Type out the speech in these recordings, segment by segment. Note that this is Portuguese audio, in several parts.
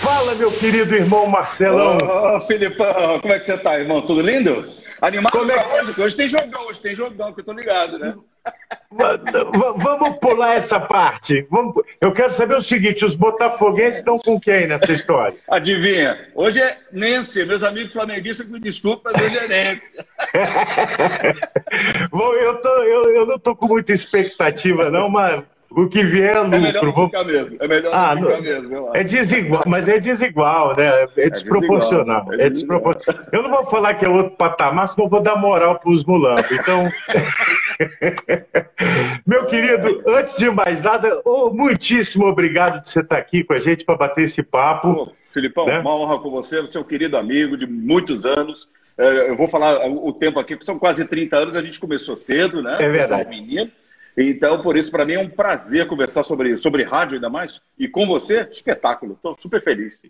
Fala, meu querido irmão Marcelão. Ô, Filipão, como é que você tá, irmão? Tudo lindo? Animado Como é que- hoje? Hoje tem jogão, hoje tem jogão, que eu tô ligado, né? Va- va- Vamos pular essa parte. Vamos... Eu quero saber o seguinte: os botafoguenses estão com quem nessa história? Adivinha? Hoje é Nancy, meus amigos flamenguistas me desculpem, mas hoje é Nancy. Bom, eu, tô, eu, eu não estou com muita expectativa, não, mas o que vier é É melhor lucro. não Vamos- ficar mesmo, é melhor Ah, ficar não- mesmo. É desigual, mas é desigual, né? É desproporcional. desigual, é É desproporcional. Eu não vou falar que é outro patamar, senão vou dar moral para os mulambos. Então, meu querido, antes de mais nada, ô, muitíssimo obrigado de você estar aqui com a gente para bater esse papo. Pô, Filipão, Né? uma honra com você, você é um querido amigo de muitos anos. É, Eu vou falar o tempo aqui, porque são quase 30 anos, a gente começou cedo, né? É verdade. Um menino. Então, por isso, para mim é um prazer conversar sobre, sobre rádio ainda mais. E com você, espetáculo. Estou super feliz.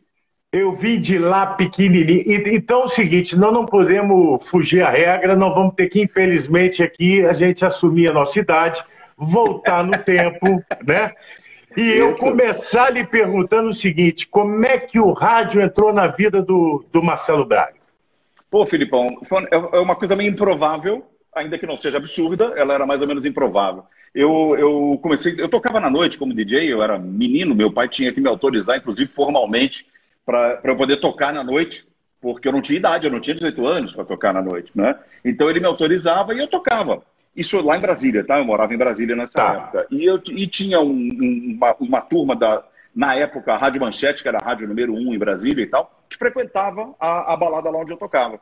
Eu vim de lá pequenininho. Então é o seguinte, nós não podemos fugir à regra, nós vamos ter que, infelizmente, aqui a gente assumir a nossa idade, voltar no tempo, né? E eu começar lhe perguntando o seguinte: como é que o rádio entrou na vida do, do Marcelo Braga? Pô, Filipão, é é uma coisa meio improvável, ainda que não seja absurda, ela era mais ou menos improvável. Eu, eu comecei, eu tocava na noite como DJ, eu era menino, meu pai tinha que me autorizar, inclusive formalmente, para eu poder tocar na noite, porque eu não tinha idade, eu não tinha 18 anos para tocar na noite, né? Então ele me autorizava e eu tocava. Isso lá em Brasília, tá? Eu morava em Brasília nessa Tá. época. E, eu, e tinha um- um- uma, uma turma da, na época, a Rádio Manchete, que era a rádio número um em Brasília e tal, que frequentava a, a balada lá onde eu tocava.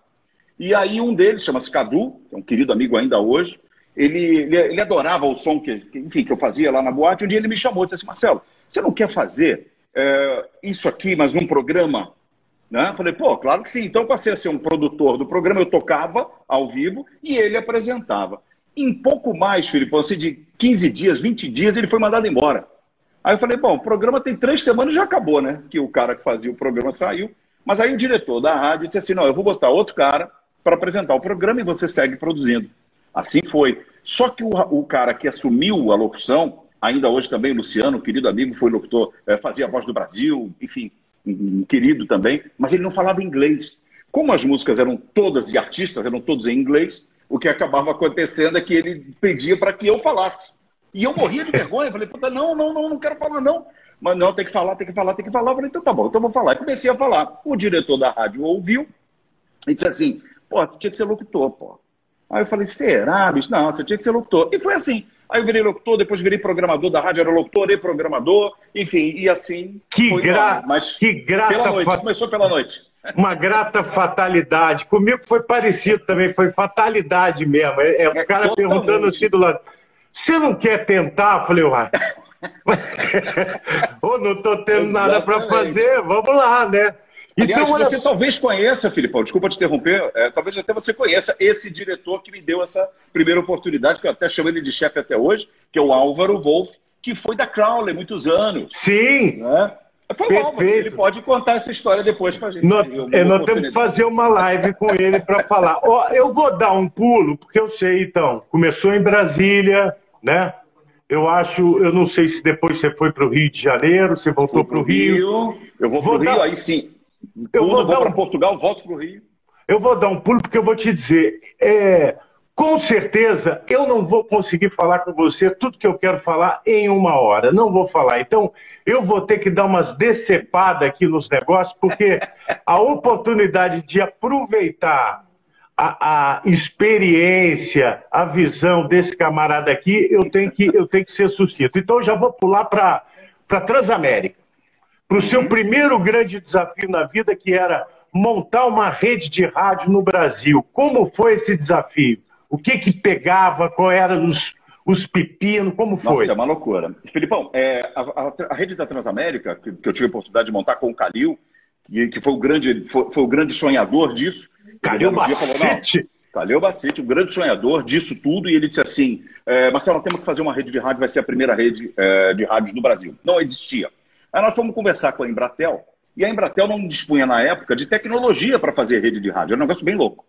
E aí um deles, chama-se Cadu, é um querido amigo ainda hoje, ele, ele, ele adorava o som que, enfim, que eu fazia lá na boate. Um dia ele me chamou e disse assim, Marcelo, você não quer fazer é, isso aqui, mas num programa? Né? Falei, pô, claro que sim. Então passei a ser um produtor do programa, eu tocava ao vivo e ele apresentava. Em pouco mais, Filipão, assim, de 15 dias, 20 dias, ele foi mandado embora. Aí eu falei, bom, o programa tem três semanas já acabou, né? Que o cara que fazia o programa saiu. Mas aí o diretor da rádio disse assim, não, eu vou botar outro cara para apresentar o programa e você segue produzindo. Assim foi. Só que o, o cara que assumiu a locução, ainda hoje também, Luciano, querido amigo, foi locutor, eh, fazia a voz do Brasil, enfim, um, querido também, mas ele não falava inglês. Como as músicas eram todas, e artistas eram todos em inglês, o que acabava acontecendo é que ele pedia para que eu falasse. E eu morria de vergonha, falei, puta, não, não, não, não quero falar, não. Mas não, tem que falar, tem que falar, tem que falar. Eu falei, então tá bom, então vou falar. E comecei a falar. O diretor da rádio ouviu e disse assim, pô, tu tinha que ser locutor, pô. Aí eu falei, será, bicho? Não, você tinha que ser locutor. E foi assim. Aí eu virei locutor, depois virei programador da rádio, era locutor e programador, enfim, e assim. Que, foi gra... Mas que grata pela noite, fa- começou pela noite. uma grata fatalidade. Comigo foi parecido também, foi fatalidade mesmo. É, é o É, cara totalmente. perguntando assim do lado: você não quer tentar? Eu falei, uai. Ô, não estou tendo nada para Exatamente. fazer, vamos lá, né? Aliás, Então, você talvez conheça, Filipão, desculpa te interromper, é, talvez até você conheça esse diretor que me deu essa primeira oportunidade, que eu até chamo ele de chefe até hoje, que é o Álvaro Wolff, que foi da Crowley muitos anos. Sim, Né? Foi o Álvaro, Perfeito. ele pode contar essa história depois pra gente. nós, é, nós temos que fazer uma live com ele para falar. Ó, eu vou dar um pulo, porque eu sei, então, começou em Brasília, né? Eu acho, eu não sei se depois você foi para o Rio de Janeiro, você voltou para o Rio. Eu vou Vou pro Rio, dar- aí sim. Eu vou dar para um- Portugal, volto pro Rio. Eu vou dar um pulo porque eu vou te dizer, é, com certeza eu não vou conseguir falar com você tudo que eu quero falar em uma hora. Não vou falar. Então eu vou ter que dar umas decepadas aqui nos negócios, porque a oportunidade de aproveitar a, a experiência, a visão desse camarada aqui, eu tenho que, eu tenho que ser sucinto. Então eu já vou pular para a Transamérica para o seu primeiro grande desafio na vida, que era montar uma rede de rádio no Brasil. Como foi esse desafio? O que que pegava? Qual eram os, os pepinos? Como foi? Nossa, é uma loucura. Filipão, é, a, a- a rede da Transamérica, que, que eu tive a oportunidade de montar com o Calil, que, que foi, o grande, foi, foi o grande sonhador disso. Calil Bacete. Calil Bacete, o grande sonhador disso tudo, e ele disse assim: é, Marcelo, temos que fazer uma rede de rádio, vai ser a primeira rede é, de rádios do Brasil. Não existia. Aí nós fomos conversar com a Embratel, e a Embratel não dispunha na época de tecnologia para fazer rede de rádio, era um negócio bem louco.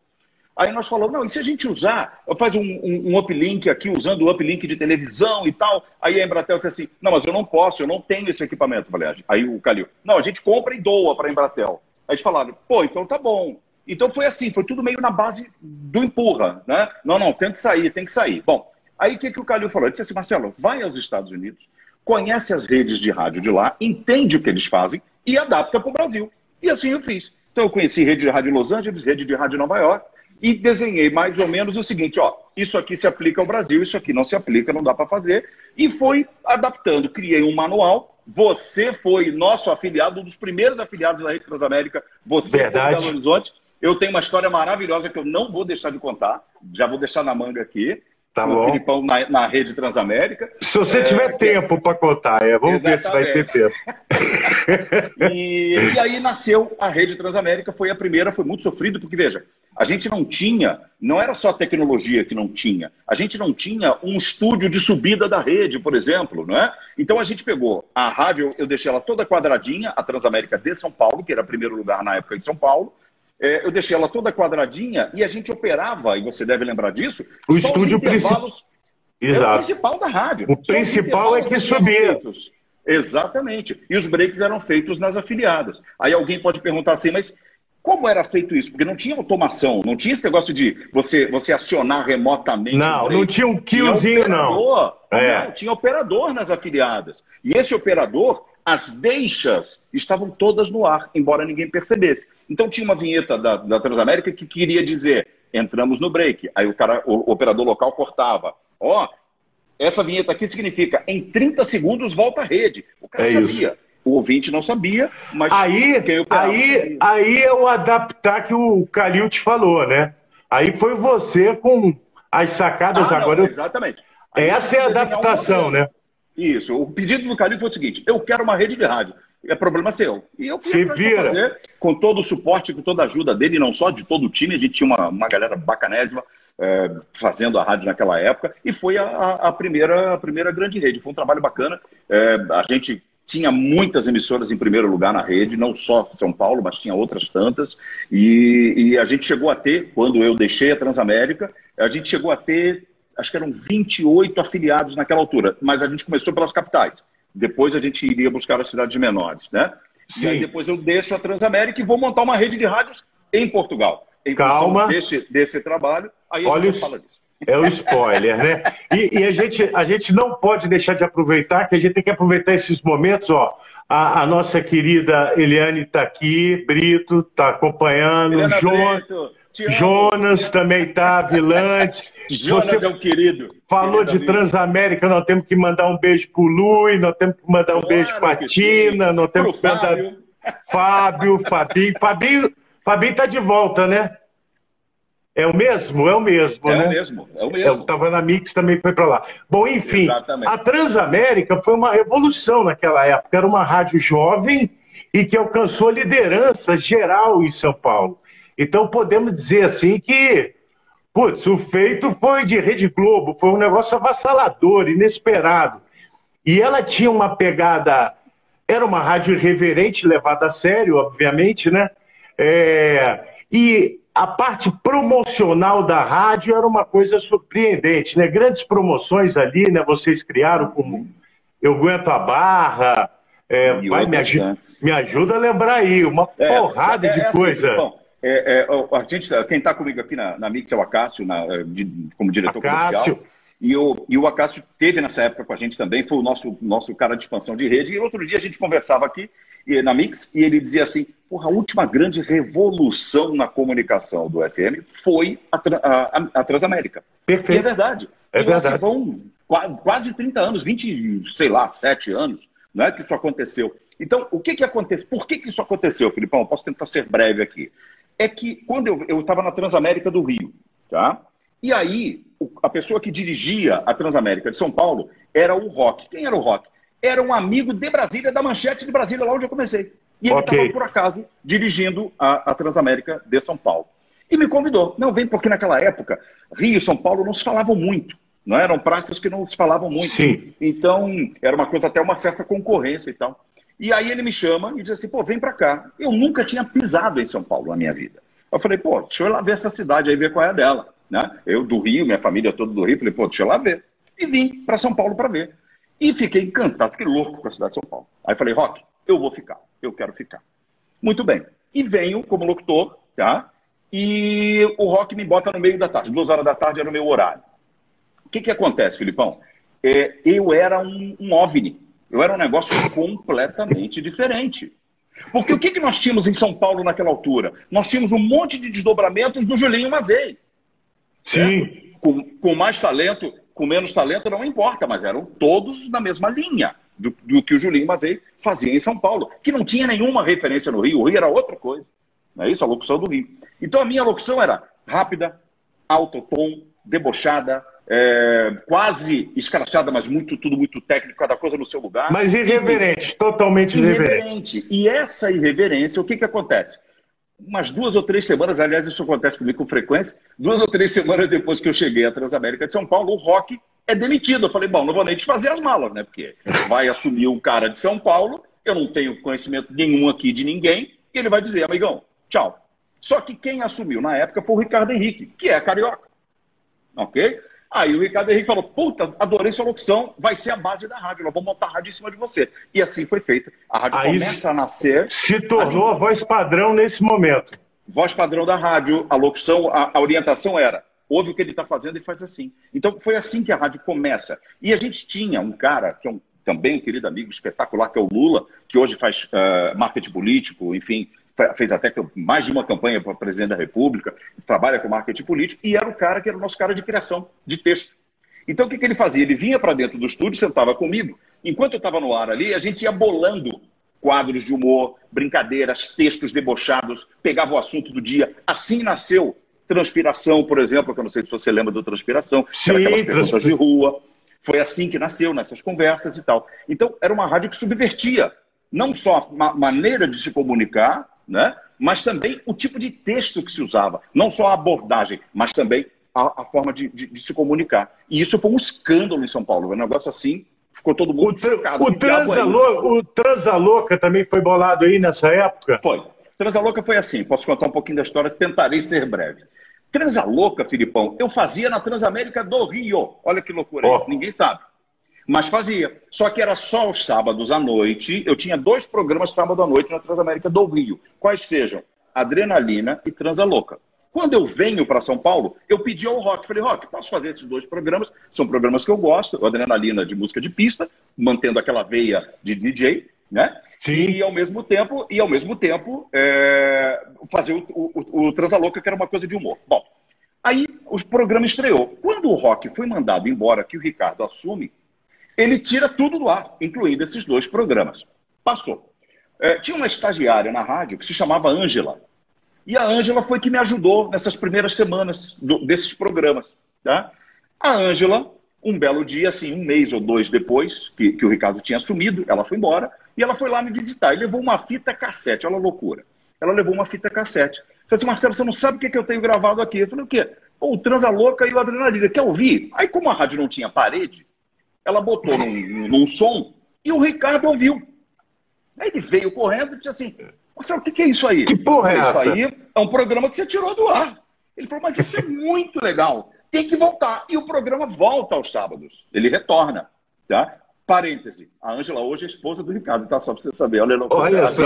Aí nós falamos, não, e se a gente usar, faz um, um, um uplink aqui, usando o uplink de televisão e tal. Aí a Embratel disse assim, não, mas eu não posso, eu não tenho esse equipamento. Eu falei, ah, aí o Calil, não, a gente compra e doa para a Embratel. Aí eles falaram, pô, então tá bom. Então foi assim, foi tudo meio na base do empurra, né? Não, não, tem que sair, tem que sair. Bom, aí o que, que o Calil falou? Ele disse assim, Marcelo, vai aos Estados Unidos, conhece as redes de rádio de lá, entende o que eles fazem e adapta para o Brasil. E assim eu fiz. Então eu conheci rede de rádio Los Angeles, rede de rádio Nova York, e desenhei mais ou menos o seguinte, ó, isso aqui se aplica ao Brasil, isso aqui não se aplica, não dá para fazer, e fui adaptando, criei um manual, você foi nosso afiliado, um dos primeiros afiliados da Rede Transamérica, você Verdade. foi Belo Horizonte, eu tenho uma história maravilhosa que eu não vou deixar de contar, já vou deixar na manga aqui, Tá bom. o Filipão na, na Rede Transamérica, Se você É, tiver que- tempo para contar, é, vamos ver se vai ter tempo. E, e aí nasceu a Rede Transamérica, foi a primeira, foi muito sofrido, porque veja, a gente não tinha, não era só a tecnologia que não tinha, a gente não tinha um estúdio de subida da rede, por exemplo, não é? Então a gente pegou a rádio, eu deixei ela toda quadradinha, a Transamérica de São Paulo, que era o primeiro lugar na época em São Paulo, é, eu deixei ela toda quadradinha e a gente operava, e você deve lembrar disso, O estúdio intervalos- era o Exato. principal da rádio. O principal é que subia. feitos. Exatamente. E os breaks eram feitos nas afiliadas. Aí alguém pode perguntar assim, mas como era feito isso? Porque não tinha automação, não tinha esse negócio de você, você acionar remotamente. Não, não tinha um Tinha quiozinho, não. operador. É. Não, tinha operador nas afiliadas. E esse operador, as deixas estavam todas no ar, embora ninguém percebesse. Então tinha uma vinheta da, da Transamérica que queria dizer: entramos no break. Aí o cara, o, operador local cortava. Ó, essa vinheta aqui significa em 30 segundos volta à rede. O cara É isso. sabia. O ouvinte não sabia, mas Aí, aí, aí é o adaptar que o Calil te falou, né? Aí foi você com as sacadas Ah, não, agora. eu- Exatamente. Aí Essa é a um adaptação, modelo. né? Isso. O pedido do Calil foi o seguinte: eu quero uma rede de rádio. É problema seu. E eu fui Se vira. fazer, com todo o suporte, com toda a ajuda dele, não só de todo o time, a gente tinha uma, uma galera bacanésima é, fazendo a rádio naquela época, e foi a, a- a primeira, a primeira grande rede. Foi um trabalho bacana. É, a gente tinha muitas emissoras em primeiro lugar na rede, não só São Paulo, mas tinha outras tantas. E, e a gente chegou a ter, quando eu deixei a Transamérica, a gente chegou a ter, acho que eram 28 afiliados naquela altura, mas a gente começou pelas capitais. Depois a gente iria buscar as cidades menores, né? Sim. E aí depois eu deixo a Transamérica e vou montar uma rede de rádios em Portugal. Em Calma. Desse, desse trabalho, aí a Olha gente os- fala disso. É o spoiler, né? E, e a, gente, a gente não pode deixar de aproveitar, que a gente tem que aproveitar esses momentos, ó. A, a nossa querida Eliane está aqui, Brito está acompanhando, Helena Jo- Brito. Jonas também está, Vilante. Jonas Você é o querido. falou Querido de amigo. Transamérica, nós temos que mandar um beijo pro Lui, nós temos que mandar um Claro beijo para que Tina, sim. nós temos Pro que mandar Fábio. Fábio, Fabinho. Fabinho, Fabinho tá de volta, né? É o mesmo? É o mesmo, É né? o mesmo, é o Eu mesmo. estava na Mix, também foi para lá. Bom, enfim, Exatamente. a Transamérica foi uma revolução naquela época. Era uma rádio jovem e que alcançou liderança geral em São Paulo. Então podemos dizer assim que, putz, o feito foi de Rede Globo, foi um negócio avassalador, inesperado. E ela tinha uma pegada, era uma rádio irreverente, levada a sério, obviamente, né? É, e a parte promocional da rádio era uma coisa surpreendente, né? Grandes promoções ali, né? Vocês criaram como Eu Aguento a Barra, é, vai, me, outras aju- tantas. me ajuda a lembrar aí, uma É, porrada é, de assim, coisa. Bom, é, é, a gente, quem está comigo aqui na, na Mix é o Acácio, na, eh, de- como diretor Acácio. comercial. E o, e o Acácio teve nessa época com a gente também, foi o nosso, nosso cara de expansão de rede. E outro dia a gente conversava aqui na Mix e ele dizia assim: Porra, a última grande revolução na comunicação do FM foi a, a- a- Transamérica. E é Perfeito. verdade. É e verdade. vão qua- quase 30 anos, 20, sei lá, 7 anos, não é que isso aconteceu. Então, o que que aconteceu? Por que que isso aconteceu, Filipão? Eu posso tentar ser breve aqui. É que quando eu estava na Transamérica do Rio, tá? E aí, a pessoa que dirigia a Transamérica de São Paulo era o Rock. Quem era o Rock? Era um amigo de Brasília, da Manchete de Brasília, lá onde eu comecei. E ele estava, por acaso, dirigindo a, a Transamérica de São Paulo. E me convidou. Não, vem porque naquela época, Rio e São Paulo não se falavam muito. Não eram praças que não se falavam muito. Sim. Então, era uma coisa até uma certa concorrência e tal. E aí ele me chama e diz assim, pô, vem pra cá. Eu nunca tinha pisado em São Paulo na minha vida. Eu falei, pô, deixa eu ir lá ver essa cidade aí, ver qual é a dela. Né? Eu do Rio, minha família toda do Rio, falei, pô, deixa eu lá ver. E vim para São Paulo para ver. E fiquei encantado, fiquei louco com a cidade de São Paulo. Aí falei, Rock, eu vou ficar, eu quero ficar. Muito bem. E venho como locutor, tá? E o Rock me bota no meio da tarde. Duas horas da tarde era o meu horário. O que, que acontece, Filipão? É, eu era um, um OVNI. Eu era um negócio completamente diferente. Porque o que, que nós tínhamos em São Paulo naquela altura? Nós tínhamos um monte de desdobramentos do Julinho Mazei. Sim. Com, com, mais talento, com menos talento, não importa, mas eram todos na mesma linha do, do, que o Julinho Mazei fazia em São Paulo, que não tinha nenhuma referência no Rio. O Rio era outra coisa. Não é isso? A locução do Rio. Então a minha locução era rápida, alto tom, debochada, é, quase escrachada, mas muito, tudo muito técnico, cada coisa no seu lugar. Mas irreverente, e, totalmente irreverente. irreverente. E essa irreverência, o que, que acontece? Umas duas ou três semanas, aliás, isso acontece comigo com frequência, duas ou três semanas depois que eu cheguei à Transamérica de São Paulo, o Rock é demitido. Eu falei, bom, não vou nem desfazer as malas, né? Porque vai assumir um cara de São Paulo, eu não tenho conhecimento nenhum aqui de ninguém, e ele vai dizer, amigão, tchau. Só que quem assumiu na época foi o Ricardo Henrique, que é carioca. Ok? Aí o Ricardo Henrique falou: Puta, adorei sua locução, vai ser a base da rádio, nós vamos montar a rádio em cima de você. E assim foi feito. A rádio Aí começa a nascer. Se tornou ali... a voz padrão nesse momento. Voz padrão da rádio, a locução, a, a orientação era: ouve o que ele está fazendo e faz assim. Então foi assim que a rádio começa. E a gente tinha um cara, que é um, também um querido amigo espetacular, que é o Lula, que hoje faz uh, marketing político, enfim, fez até mais de uma campanha para presidente da República, trabalha com marketing político, e era o cara que era o nosso cara de criação de texto. Então o que, que ele fazia? Ele vinha para dentro do estúdio, sentava comigo, enquanto eu estava no ar ali, a gente ia bolando quadros de humor, brincadeiras, textos debochados, pegava o assunto do dia. Assim nasceu Transpiração, por exemplo, que eu não sei se você lembra do Transpiração, Sim, era aquelas perguntas de rua. Foi assim que nasceu, nessas conversas e tal. Então, era uma rádio que subvertia não só a maneira de se comunicar, né? mas também o tipo de texto que se usava. Não só a abordagem, mas também a, a forma de, de, de, se comunicar. E isso foi um escândalo em São Paulo. Um negócio assim, ficou todo mundo. O, chocado, o, Transalouca, o Transalouca também foi bolado aí nessa época? Foi. Transalouca foi assim. Posso contar um pouquinho da história? Tentarei ser breve. Transalouca, Filipão, eu fazia na Transamérica do Rio. Olha que loucura oh. isso, ninguém sabe. Mas fazia. Só que era só os sábados à noite. Eu tinha dois programas sábado à noite na Transamérica do Rio. Quais sejam? Adrenalina e Transa Louca. Quando eu venho para São Paulo, eu pedi ao Rock, falei, Rock, posso fazer esses dois programas? São programas que eu gosto, Adrenalina de música de pista, mantendo aquela veia de DJ, né? Sim. E ao mesmo tempo, e ao mesmo tempo é, fazer o, o, o Transa Louca, que era uma coisa de humor. Bom, aí o programa estreou. Quando o Rock foi mandado embora, que o Ricardo assume, ele tira tudo do ar, incluindo esses dois programas. Passou. É, tinha uma estagiária na rádio que se chamava Ângela. E a Ângela foi que me ajudou nessas primeiras semanas do, desses programas. Tá? A Ângela, um belo dia, assim, um mês ou dois depois que, que, o Ricardo tinha assumido, ela foi embora e ela foi lá me visitar e levou uma fita cassete. Olha a loucura. Ela levou uma fita cassete. Disse assim, Marcelo, você não sabe o que, que eu tenho gravado aqui? Eu falei, o quê? o Transa Louca e o Adrenalina. Quer ouvir? Aí, como a rádio não tinha parede, ela botou num, num som e o Ricardo ouviu. Aí ele veio correndo e disse assim: Marcelo, o que, que é isso aí? Que porra é essa? Isso aí é um programa que você tirou do ar. Ele falou, mas isso é muito legal. Tem que voltar. E o programa volta aos sábados. Ele retorna. Tá? Parêntese. A Ângela hoje é esposa do Ricardo, tá? Só pra você saber. Olha, Olha só.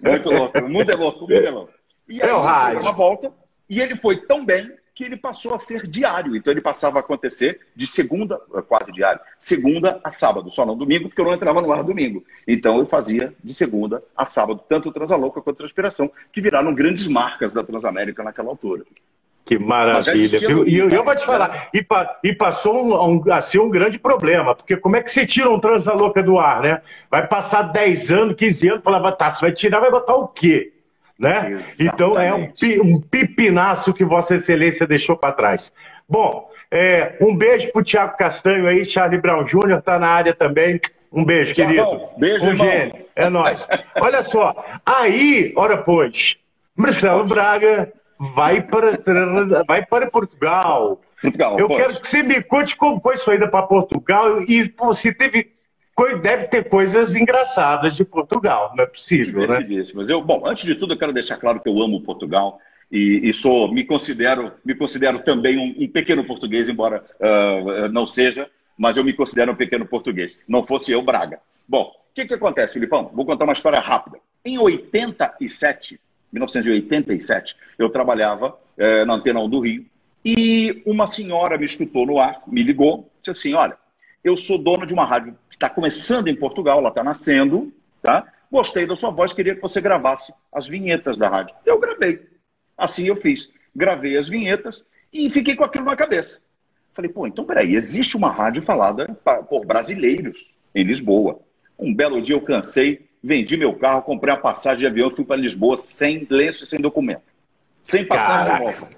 Muito louco. O mundo é louco, o mundo é louco. E aí, é o, o programa volta. E ele foi tão bem que ele passou a ser diário. Então ele passava a acontecer de segunda, eh, quase diário, segunda a sábado, só não domingo, porque eu não entrava no ar domingo. Então eu fazia de segunda a sábado, tanto o Transalouca quanto a Transpiração, que viraram grandes marcas da Transamérica naquela altura. Que maravilha. E eu, eu, vou te falar, e, pa, e passou um, um, a ser um grande problema, porque como é que você tira um Transalouca do ar, né? Vai passar 10 anos, 15 anos, falava, tá, você vai tirar, vai botar o quê? Né? Então é um, um pipinaço que Vossa Excelência deixou para trás. Bom, é, um beijo pro Tiago Castanho aí, Charlie Brown Jr. está na área também. Um beijo, querido. Beijo, um irmão. gênio. É nóis. Olha só, aí, ora pois, Marcelo Braga vai para, vai para Portugal. Portugal Eu pode. quero que você me conte como foi sua ida para Portugal e você teve deve ter coisas engraçadas de Portugal, não é possível, né? Eu, bom, antes de tudo, eu quero deixar claro que eu amo Portugal. e, e, sou, me considero, me considero também um, um pequeno português, embora uh, não seja, mas eu me considero um pequeno português. Não fosse eu, Braga. Bom, o que, que acontece, Filipão? Vou contar uma história rápida. Em 87, 1987, eu trabalhava eh, na Antena 1 do Rio e uma senhora me escutou no ar, me ligou, disse assim: Olha, eu sou dono de uma rádio está começando em Portugal, ela está nascendo, tá? Gostei da sua voz, queria que você gravasse as vinhetas da rádio. Eu gravei. Assim eu fiz. Gravei as vinhetas e fiquei com aquilo na cabeça. Falei, pô, então peraí, existe uma rádio falada por brasileiros em Lisboa. Um belo dia eu cansei, vendi meu carro, comprei uma passagem de avião fui para Lisboa sem lenço e sem documento. Sem passagem de volta.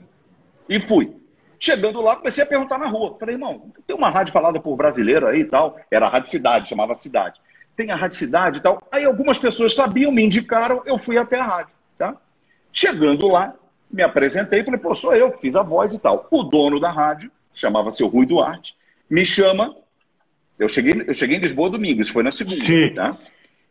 E fui. Chegando lá, comecei a perguntar na rua. Falei, irmão, tem uma rádio falada por brasileiro aí e tal. Era a Rádio Cidade, chamava Cidade. Tem a Rádio Cidade e tal. Aí algumas pessoas sabiam, me indicaram, eu fui até a rádio. Tá? Chegando lá, me apresentei, falei, pô, sou eu, fiz a voz e tal. O dono da rádio, chamava-se Rui Duarte, me chama. Eu cheguei, eu cheguei em Lisboa domingo, isso foi na segunda. Sim. Tá?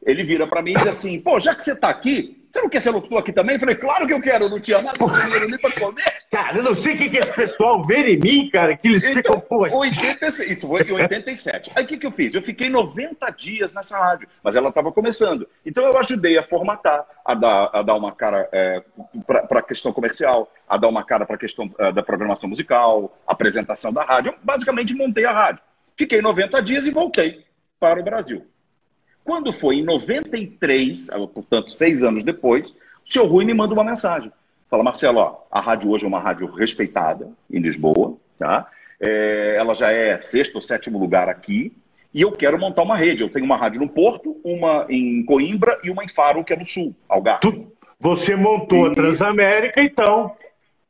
Ele vira para mim e diz assim: pô, já que você está aqui, você não quer ser locutor aqui também? Eu falei, claro que eu quero, eu não tinha nada, tinha dinheiro nem para comer. Cara, eu não sei o que, que esse pessoal vê em mim, cara, que eles então, ficam, pô. 86, isso foi em 87. Aí o que, que eu fiz? Eu fiquei 90 dias nessa rádio, mas ela estava começando. Então eu ajudei a formatar, a dar, a dar uma cara é, para a questão comercial, a dar uma cara para a questão é, da programação musical, apresentação da rádio. Eu basicamente montei a rádio. Fiquei 90 dias e voltei para o Brasil. Quando foi em 93, portanto, seis anos depois, o senhor Rui me manda uma mensagem. Fala, Marcelo, ó, a rádio hoje é uma rádio respeitada em Lisboa, tá? É, ela já é sexto ou sétimo lugar aqui, e eu quero montar uma rede. Eu tenho uma rádio no Porto, uma em Coimbra e uma em Faro, que é no sul, Algarve. Tu, você montou e... a Transamérica, então.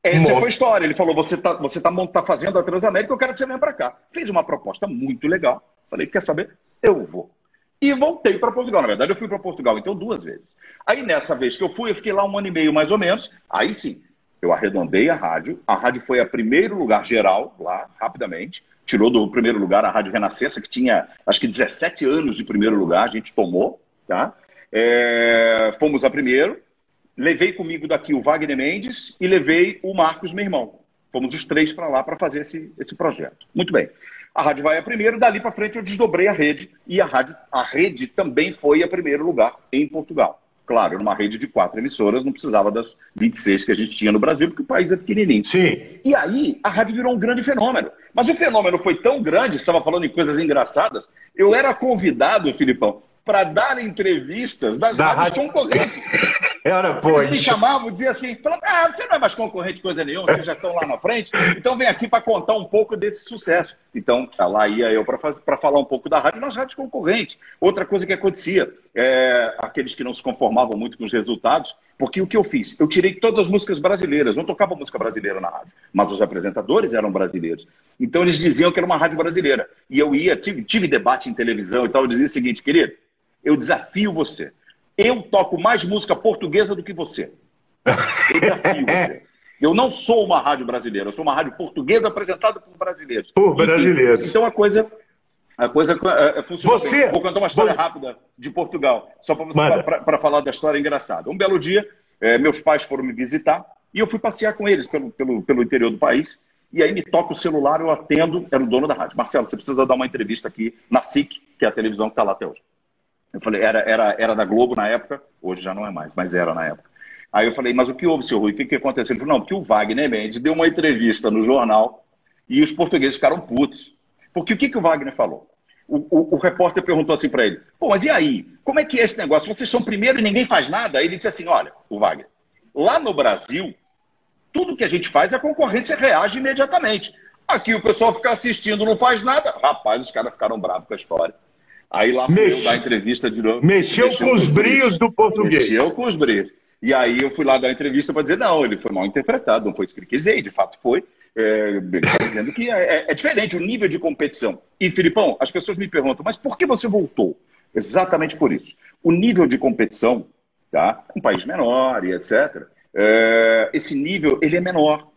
Essa foi a história. Ele falou: você está você tá, tá fazendo a Transamérica, eu quero que você venha para cá. Fez uma proposta muito legal. Falei: quer saber? Eu vou e voltei para Portugal. Na verdade, eu fui para Portugal, então, duas vezes. Aí, nessa vez que eu fui, eu fiquei lá um ano e meio mais ou menos. Aí sim, eu arredondei a rádio. A rádio foi a primeiro lugar geral, lá, rapidamente. Tirou do primeiro lugar a Rádio Renascença, que tinha, acho que 17 anos de primeiro lugar, a gente tomou, tá? É, fomos a primeiro. Levei comigo daqui o Wagner Mendes e levei o Marcos, meu irmão. Fomos os três para lá para fazer esse, esse projeto. Muito bem. A rádio vai a primeiro, dali para frente eu desdobrei a rede e a, rádio, a rede também foi a primeiro lugar em Portugal. Claro, numa rede de quatro emissoras, não precisava das 26 que a gente tinha no Brasil, porque o país é pequenininho. Sim. E aí, a rádio virou um grande fenômeno. Mas o fenômeno foi tão grande, estava falando em coisas engraçadas, eu era convidado, Filipão, para dar entrevistas das da rádios rádio... concorrentes. Era, pô. Eles me chamavam, diziam assim, ah, você não é mais concorrente coisa nenhuma, vocês já estão lá na frente, então vem aqui para contar um pouco desse sucesso. Então, tá lá ia eu para falar um pouco da rádio nas rádios concorrentes. Outra coisa que acontecia, é, aqueles que não se conformavam muito com os resultados, porque o que eu fiz? Eu tirei todas as músicas brasileiras, não tocava música brasileira na rádio, mas os apresentadores eram brasileiros. Então eles diziam que era uma rádio brasileira. E eu ia, tive, tive debate em televisão e tal, eu dizia o seguinte, querido, eu desafio você eu toco mais música portuguesa do que você. Eu desafio você. Eu não sou uma rádio brasileira, eu sou uma rádio portuguesa apresentada por brasileiros. Por brasileiros. então a coisa, a coisa é, funciona você, bem. Vou contar uma história você... rápida de Portugal, só para falar da história engraçada. Um belo dia, é, meus pais foram me visitar e eu fui passear com eles pelo, pelo, pelo interior do país. E aí me toca o celular, eu atendo, era o dono da rádio. Marcelo, você precisa dar uma entrevista aqui na SIC, que é a televisão que está lá até hoje. Eu falei, era, era, era da Globo na época, hoje já não é mais, mas era na época. Aí eu falei, mas o que houve, seu Rui? O que, que aconteceu? Ele falou, não, porque o Wagner Mendes deu uma entrevista no jornal e os portugueses ficaram putos. Porque o que, que o Wagner falou? O, o, o repórter perguntou assim para ele, pô, mas e aí? Como é que é esse negócio? Vocês são primeiro e ninguém faz nada? Aí ele disse assim, olha, o Wagner, lá no Brasil, tudo que a gente faz, a concorrência reage imediatamente. Aqui o pessoal fica assistindo, não faz nada. Rapaz, os caras ficaram bravos com a história. Aí lá Mex... eu dar entrevista de novo. Mexeu, mexeu com, com, os brios do português. Mexeu com os brios. E aí eu fui lá dar entrevista para dizer, não, ele foi mal interpretado, não foi isso que ele quis de fato foi. É, tá dizendo que é, é, diferente o nível de competição. E, Filipão, as pessoas me perguntam, mas por que você voltou? Exatamente por isso. O nível de competição, tá? um país menor e etc., é, esse nível ele é menor.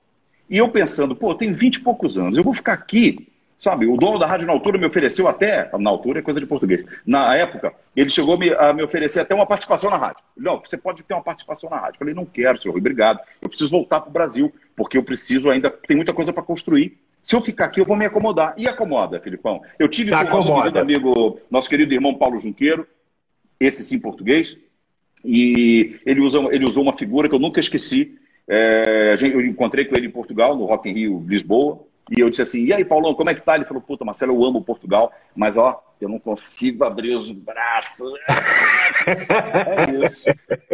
E eu pensando, pô, tenho 20 e poucos anos, eu vou ficar aqui Sabe, o dono da rádio na altura me ofereceu até, na altura é coisa de português, na época, ele chegou a me, a me oferecer até uma participação na rádio. Não, você pode ter uma participação na rádio. Eu falei, não quero, senhor, obrigado. Eu preciso voltar para o Brasil, porque eu preciso ainda, tem muita coisa para construir. Se eu ficar aqui, eu vou me acomodar. E acomoda, Filipão. Eu tive tá com o nosso querido amigo, nosso querido irmão Paulo Junqueiro, esse sim português, e ele, usa, ele usou uma figura que eu nunca esqueci. É, eu encontrei com ele em Portugal, no Rock in Rio, Lisboa, e eu disse assim, e aí, Paulão, como é que tá? Ele falou, puta, Marcelo, eu amo Portugal, mas ó, eu não consigo abrir os braços. é isso.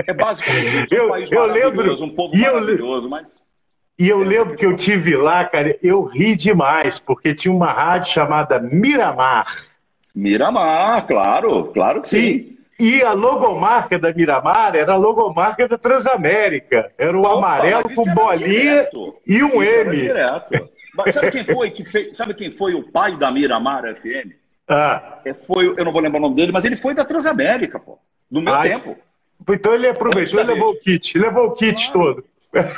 É basicamente isso. Um eu, país eu lembro, um povo maravilhoso, eu, mas... E eu lembro que eu tive lá, cara, eu ri demais, porque tinha uma rádio chamada Miramar. Miramar, claro, claro que sim. E a logomarca da Miramar era a logomarca da Transamérica. Era o Opa, amarelo com bolinha e um isso M. Direto. Mas sabe quem foi que fez, sabe quem foi o pai da Miramar FM? Ah. É, foi, eu não vou lembrar o nome dele, mas ele foi da Transamérica, pô. No meu Ai. tempo. Então ele aproveitou e levou o kit, levou o kit todo.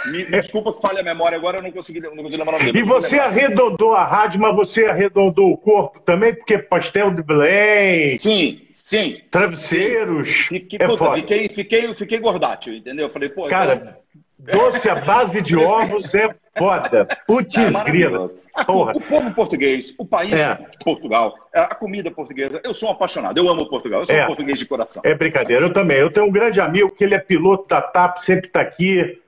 Me, me, desculpa que falha a memória agora, eu não consegui, não consegui lembrar o nome dele. E você arredondou a rádio, mas você arredondou o corpo também, porque pastel de Belém. Sim, sim. Travesseiros. Sim. Fiquei, é puta, fiquei, fiquei, fiquei gordátil, entendeu? Eu falei, pô. Cara, então... doce à base de ovos é foda. Putz, é grila. O povo português, o país é. Portugal, a comida portuguesa, eu sou um apaixonado, eu amo Portugal, eu sou é. um português de coração. É brincadeira, eu também. Eu tenho um grande amigo que ele é piloto da TAP, sempre está aqui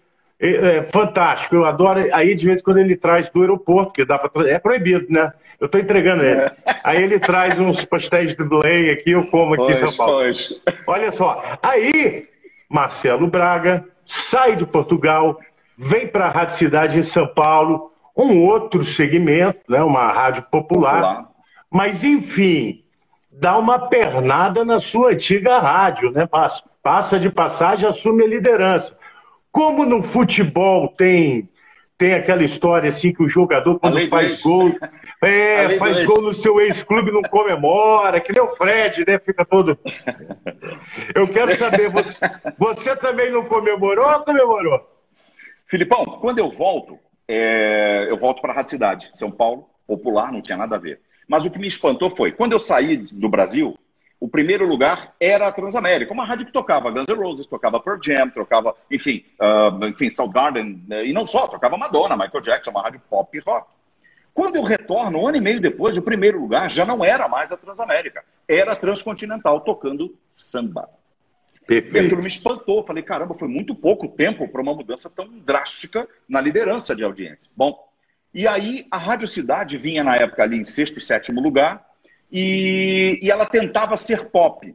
é, é, fantástico, eu adoro. Aí, de vez em quando, ele traz do aeroporto, que dá para É proibido, né? Eu estou entregando ele. É. Aí ele traz uns pastéis de Belém aqui, eu como aqui pois, em São Paulo. Pois. Olha só. Aí, Marcelo Braga sai de Portugal, vem para a Rádio Cidade em São Paulo, um outro segmento, né? uma rádio popular. popular. Mas, enfim, dá uma pernada na sua antiga rádio, né? Passa, passa de passagem, assume a liderança. Como no futebol tem tem aquela história assim que o jogador quando faz gol, é, faz gol no seu ex-clube não comemora, que nem o Fred, né? Fica todo. Eu quero saber, você, você também não comemorou ou comemorou? Filipão, quando eu volto, é, eu volto para a Rádio Cidade, São Paulo, popular, não tinha nada a ver. Mas o que me espantou foi, quando eu saí do Brasil, o primeiro lugar era a Transamérica, uma rádio que tocava Guns N' Roses, tocava Pearl Jam, tocava, enfim, uh, enfim, Soundgarden, né, e não só, tocava Madonna, Michael Jackson, uma rádio pop e rock. Quando eu retorno, um ano e meio depois, o primeiro lugar já não era mais a Transamérica, era a Transcontinental, tocando samba. Perfeito. Aquilo me espantou, falei, caramba, foi muito pouco tempo para uma mudança tão drástica na liderança de audiência. Bom, e aí a Rádio Cidade vinha na época ali em sexto e sétimo lugar, e, e ela tentava ser pop.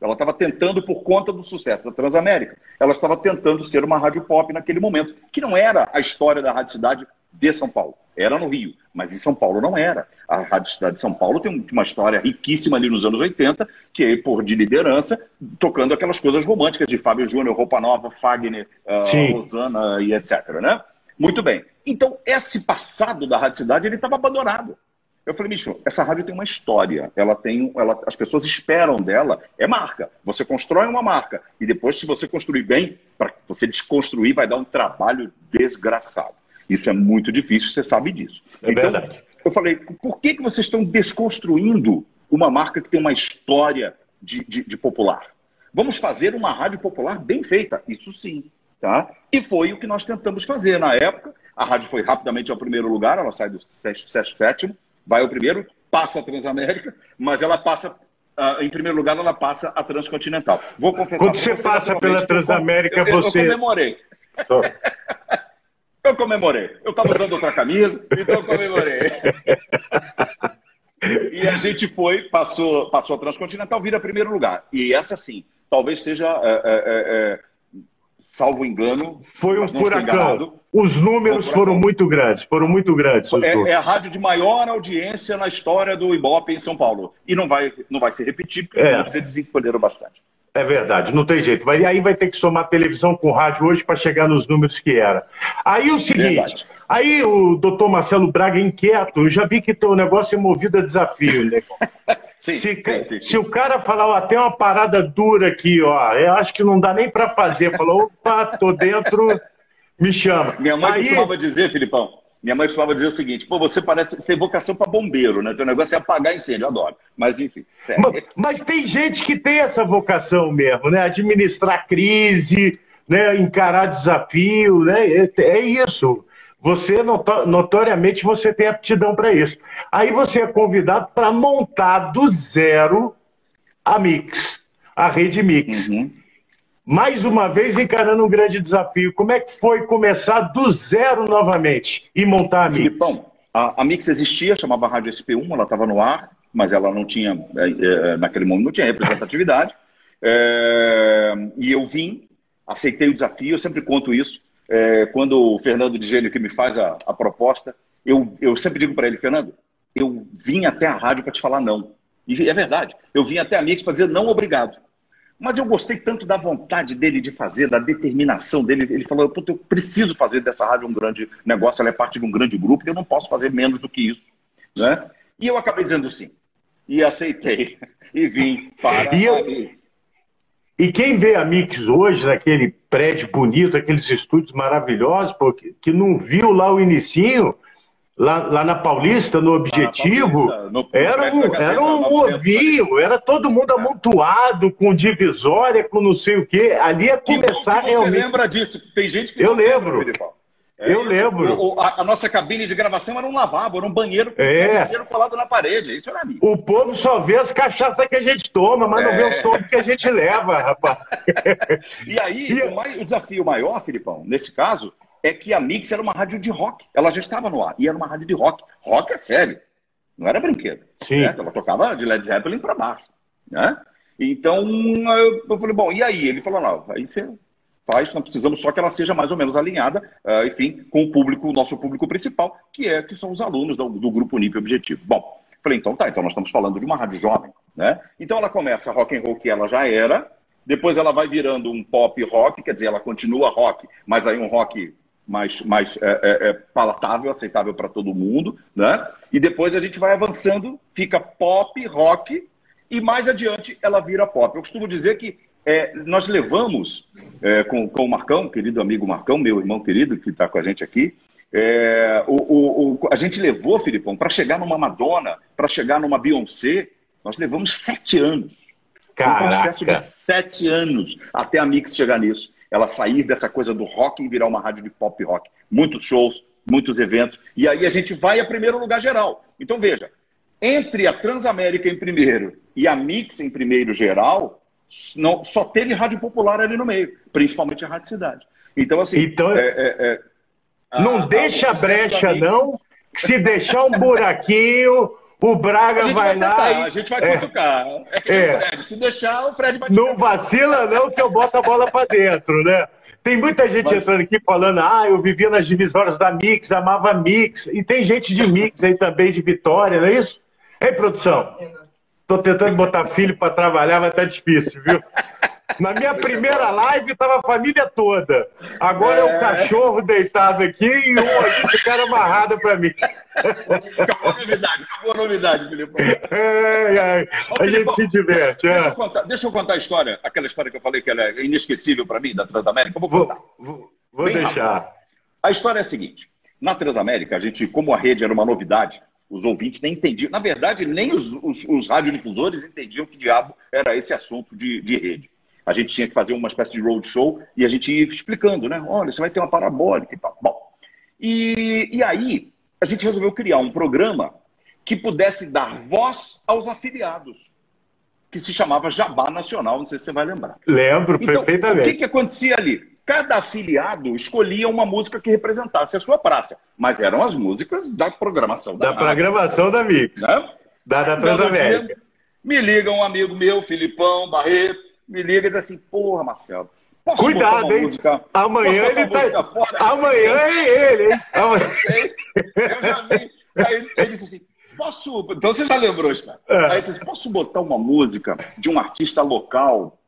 Ela estava tentando, por conta do sucesso da Transamérica, ela estava tentando ser uma rádio pop naquele momento, que não era a história da Rádio Cidade de São Paulo. Era no Rio, mas em São Paulo não era. A Rádio Cidade de São Paulo tem uma história riquíssima ali nos anos 80, que é por de liderança, tocando aquelas coisas românticas de Fábio Júnior, Roupa Nova, Fagner, uh, Rosana e etc. Né? Muito bem. Então, esse passado da Rádio Cidade ele estava abandonado. Eu falei, bicho, essa rádio tem uma história. Ela tem, ela, as pessoas esperam dela. É marca. Você constrói uma marca e depois, se você construir bem, para você desconstruir, vai dar um trabalho desgraçado. Isso é muito difícil. Você sabe disso. É então, verdade. Eu falei, por que, que vocês estão desconstruindo uma marca que tem uma história de, de, de popular? Vamos fazer uma rádio popular bem feita. Isso sim. Tá? E foi o que nós tentamos fazer na época. A rádio foi rapidamente ao primeiro lugar, ela sai do sexto, sexto sétimo vai ao primeiro, passa a Transamérica, mas ela passa, uh, em primeiro lugar, ela passa a Transcontinental. Vou confessar. Quando você passa pela Transamérica, eu, você. Eu comemorei. eu comemorei. Eu estava usando outra camisa, então eu comemorei. e a gente foi, passou, passou a Transcontinental, vira primeiro lugar. E essa sim, talvez seja é, é, é, salvo engano. Foi um furacão. Os números um foram muito grandes, foram muito grandes. É, é, a rádio de maior audiência na história do Ibope em São Paulo. E não vai, não vai se repetir, porque é. vocês desenvolveram bastante. É verdade, não tem jeito. Vai, aí vai ter que somar televisão com rádio hoje para chegar nos números que era. Aí o seguinte, verdade. aí o doutor Marcelo Braga inquieto, eu já vi que o negócio é movido a desafio, né? Sim, se, sim, sim, se, o cara falar, ó, tem uma parada dura aqui, ó, eu acho que não dá nem para fazer. Falou, opa, tô dentro, me chama. Minha mãe Aí... costumava dizer, Filipão, Minha mãe costumava dizer o seguinte: pô, você parece você tem vocação para bombeiro, né? Teu negócio é apagar incêndio, eu adoro. Mas enfim. Mas, mas, tem gente que tem essa vocação mesmo, né? Administrar crise, né? encarar desafio, né? É, é isso. Você, notoriamente, você tem aptidão para isso. Aí você é convidado para montar do zero a Mix, a rede Mix. Uhum. Mais uma vez encarando um grande desafio. Como é que foi começar do zero novamente e montar a Mix? Filipão, a, a Mix existia, chamava Rádio SP1, ela estava no ar, mas ela não tinha, é, é, naquele momento, não tinha representatividade. É, e eu vim, aceitei o desafio, eu sempre conto isso é, quando o Fernando de Gênio que me faz a, a proposta, eu, eu sempre digo para ele, Fernando, eu vim até a rádio para te falar não. E é verdade, eu vim até a Mix para dizer não, obrigado. Mas eu gostei tanto da vontade dele de fazer, da determinação dele. Ele falou: eu preciso fazer dessa rádio um grande negócio, ela é parte de um grande grupo, e eu não posso fazer menos do que isso. Né? E eu acabei dizendo sim. E aceitei. E vim para e a Mix. E quem vê a Mix hoje, naquele prédio bonito, aqueles estúdios maravilhosos, porque, que não viu lá o inicinho, lá, lá na Paulista, no Objetivo, Paulista, no, era um, era um ovinho, era todo mundo amontoado, com divisória, com não sei o quê. Ali ia começar que, realmente... Você lembra disso? Tem gente que Eu lembro. Lembra, é, eu lembro. A, a, nossa cabine de gravação era um lavabo, era um banheiro com é. um colado na parede. Isso era amigo. O povo só vê as cachaças que a gente toma, mas é. não vê o som que a gente leva, rapaz. e aí, e... O, mais, o, desafio maior, Filipão, nesse caso, é que a Mix era uma rádio de rock. Ela já estava no ar. E era uma rádio de rock. Rock é sério. Não era brinquedo. Sim. Né? Ela tocava de Led Zeppelin para baixo. Né? Então, eu, eu falei, bom, e aí? Ele falou, não, aí você faz, nós precisamos só que ela seja mais ou menos alinhada, uh, enfim, com o público, o nosso público principal, que é que são os alunos do, do grupo NIP Objetivo. Bom, falei, então tá, então nós estamos falando de uma rádio jovem, né? Então ela começa rock and roll que ela já era, depois ela vai virando um pop rock, quer dizer, ela continua rock, mas aí um rock mais, mais é, é, é palatável, aceitável para todo mundo, né? E depois a gente vai avançando, fica pop, rock, e mais adiante ela vira pop. Eu costumo dizer que é, nós levamos é, com, com o Marcão, querido amigo Marcão, meu irmão querido, que está com a gente aqui, é, o, o, o, a gente levou, Filipão, para chegar numa Madonna, para chegar numa Beyoncé, nós levamos sete anos. Caraca. Um processo de sete anos até a Mix chegar nisso. Ela sair dessa coisa do rock e virar uma rádio de pop rock. Muitos shows, muitos eventos. E aí a gente vai a primeiro lugar geral. Então veja, entre a Transamérica em primeiro e a Mix em primeiro geral, não, só teve rádio popular ali no meio, principalmente a Rádio Cidade. Então, assim. Então, é, é, é, não a, deixa a, brecha, não. Se deixar um buraquinho, o Braga vai, vai lá. E... A gente vai é. cutucar. É, é. Fred, se deixar, o Fred vai Não vacila, não, que eu boto a bola para dentro, né? Tem muita gente Mas... entrando aqui falando, ah, eu vivia nas divisórias da Mix, amava Mix. E tem gente de Mix aí também, de Vitória, não é isso? Ei, produção? Tô tentando botar filho para trabalhar, mas tá difícil, viu? Na minha primeira live tava a família toda. Agora é, o é. cachorro deitado aqui e um aqui de cara amarrado para mim. Acabou a novidade, acabou a novidade. É, é, a gente se diverte. Deixa, é. eu contar, deixa eu contar a história, aquela história que eu falei que ela é inesquecível para mim, da Transamérica. Vou contar. Vou, vou, vou deixar. Rápido. A história é a seguinte: na Transamérica, a gente, como a rede era uma novidade, os ouvintes nem entendiam. Na verdade, nem os, os, os radiodifusores entendiam que diabo era esse assunto de, de rede. A gente tinha que fazer uma espécie de roadshow e a gente ia explicando, né? Olha, você vai ter uma parabólica e tal. Bom, e, e aí a gente resolveu criar um programa que pudesse dar voz aos afiliados, que se chamava Jabá Nacional, não sei se você vai lembrar. Lembro, então, perfeitamente. O que, que acontecia ali? cada afiliado escolhia uma música que representasse a sua praça. Mas eram as músicas da programação da Da programação da Mix. Né? Da, da Transamérica. Me liga um amigo meu, Filipão Barreto, me liga e diz assim, porra, Marcelo, posso Cuidado, hein? Música, Amanhã ele tá... Fora? Amanhã é ele, hein? Amanhã... Eu já vi. Aí ele disse assim, posso... Então você já lembrou, cara. É. Aí ele disse, posso botar uma música de um artista local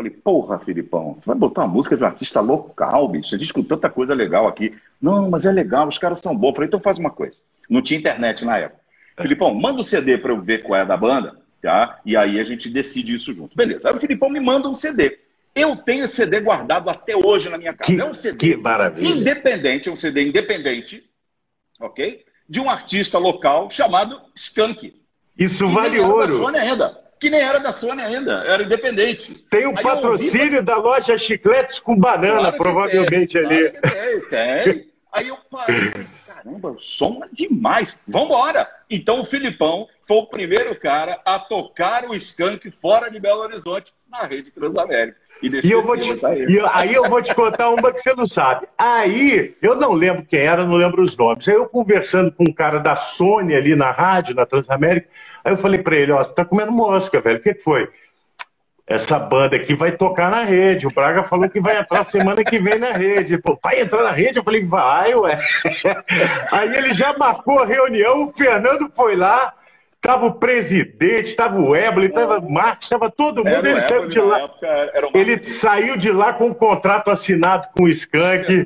Falei, porra, Filipão, você vai botar uma música de um artista local, bicho? A gente com tanta coisa legal aqui. Não, mas é legal, os caras são bons. Falei, então faz uma coisa. Não tinha internet na época. É. Filipão, manda o um CD para eu ver qual é da banda, tá? E aí a gente decide isso junto. Beleza. Aí o Filipão me manda um CD. Eu tenho esse CD guardado até hoje na minha casa. Que, é um CD que maravilha. independente, é um CD independente, ok? De um artista local chamado Skank. Isso vale ouro. ainda que nem era da Sony ainda, era independente. Tem o patrocínio ouvi... da loja Chicletes com banana, claro provavelmente tem, ali. Claro tem, tem. Aí eu parei, caramba, o som é demais, vambora! Então o Filipão foi o primeiro cara a tocar o skunk fora de Belo Horizonte na rede Transamérica. E, e eu vou te. E aí eu vou te contar uma que você não sabe. Aí, eu não lembro quem era, não lembro os nomes. Aí eu conversando com um cara da Sony ali na rádio, na Transamérica, aí eu falei para ele, ó, você tá comendo mosca, velho, o que, que foi? Essa banda aqui vai tocar na rede. O Braga falou que vai entrar semana que vem na rede. Ele falou, vai entrar na rede? Eu falei, vai, ué. Aí ele já marcou a reunião, o Fernando foi lá, Tava o presidente, tava o Eboli, tava o Marcos, tava todo mundo. ele saiu de lá. ele saiu de lá com um contrato assinado com o Skank.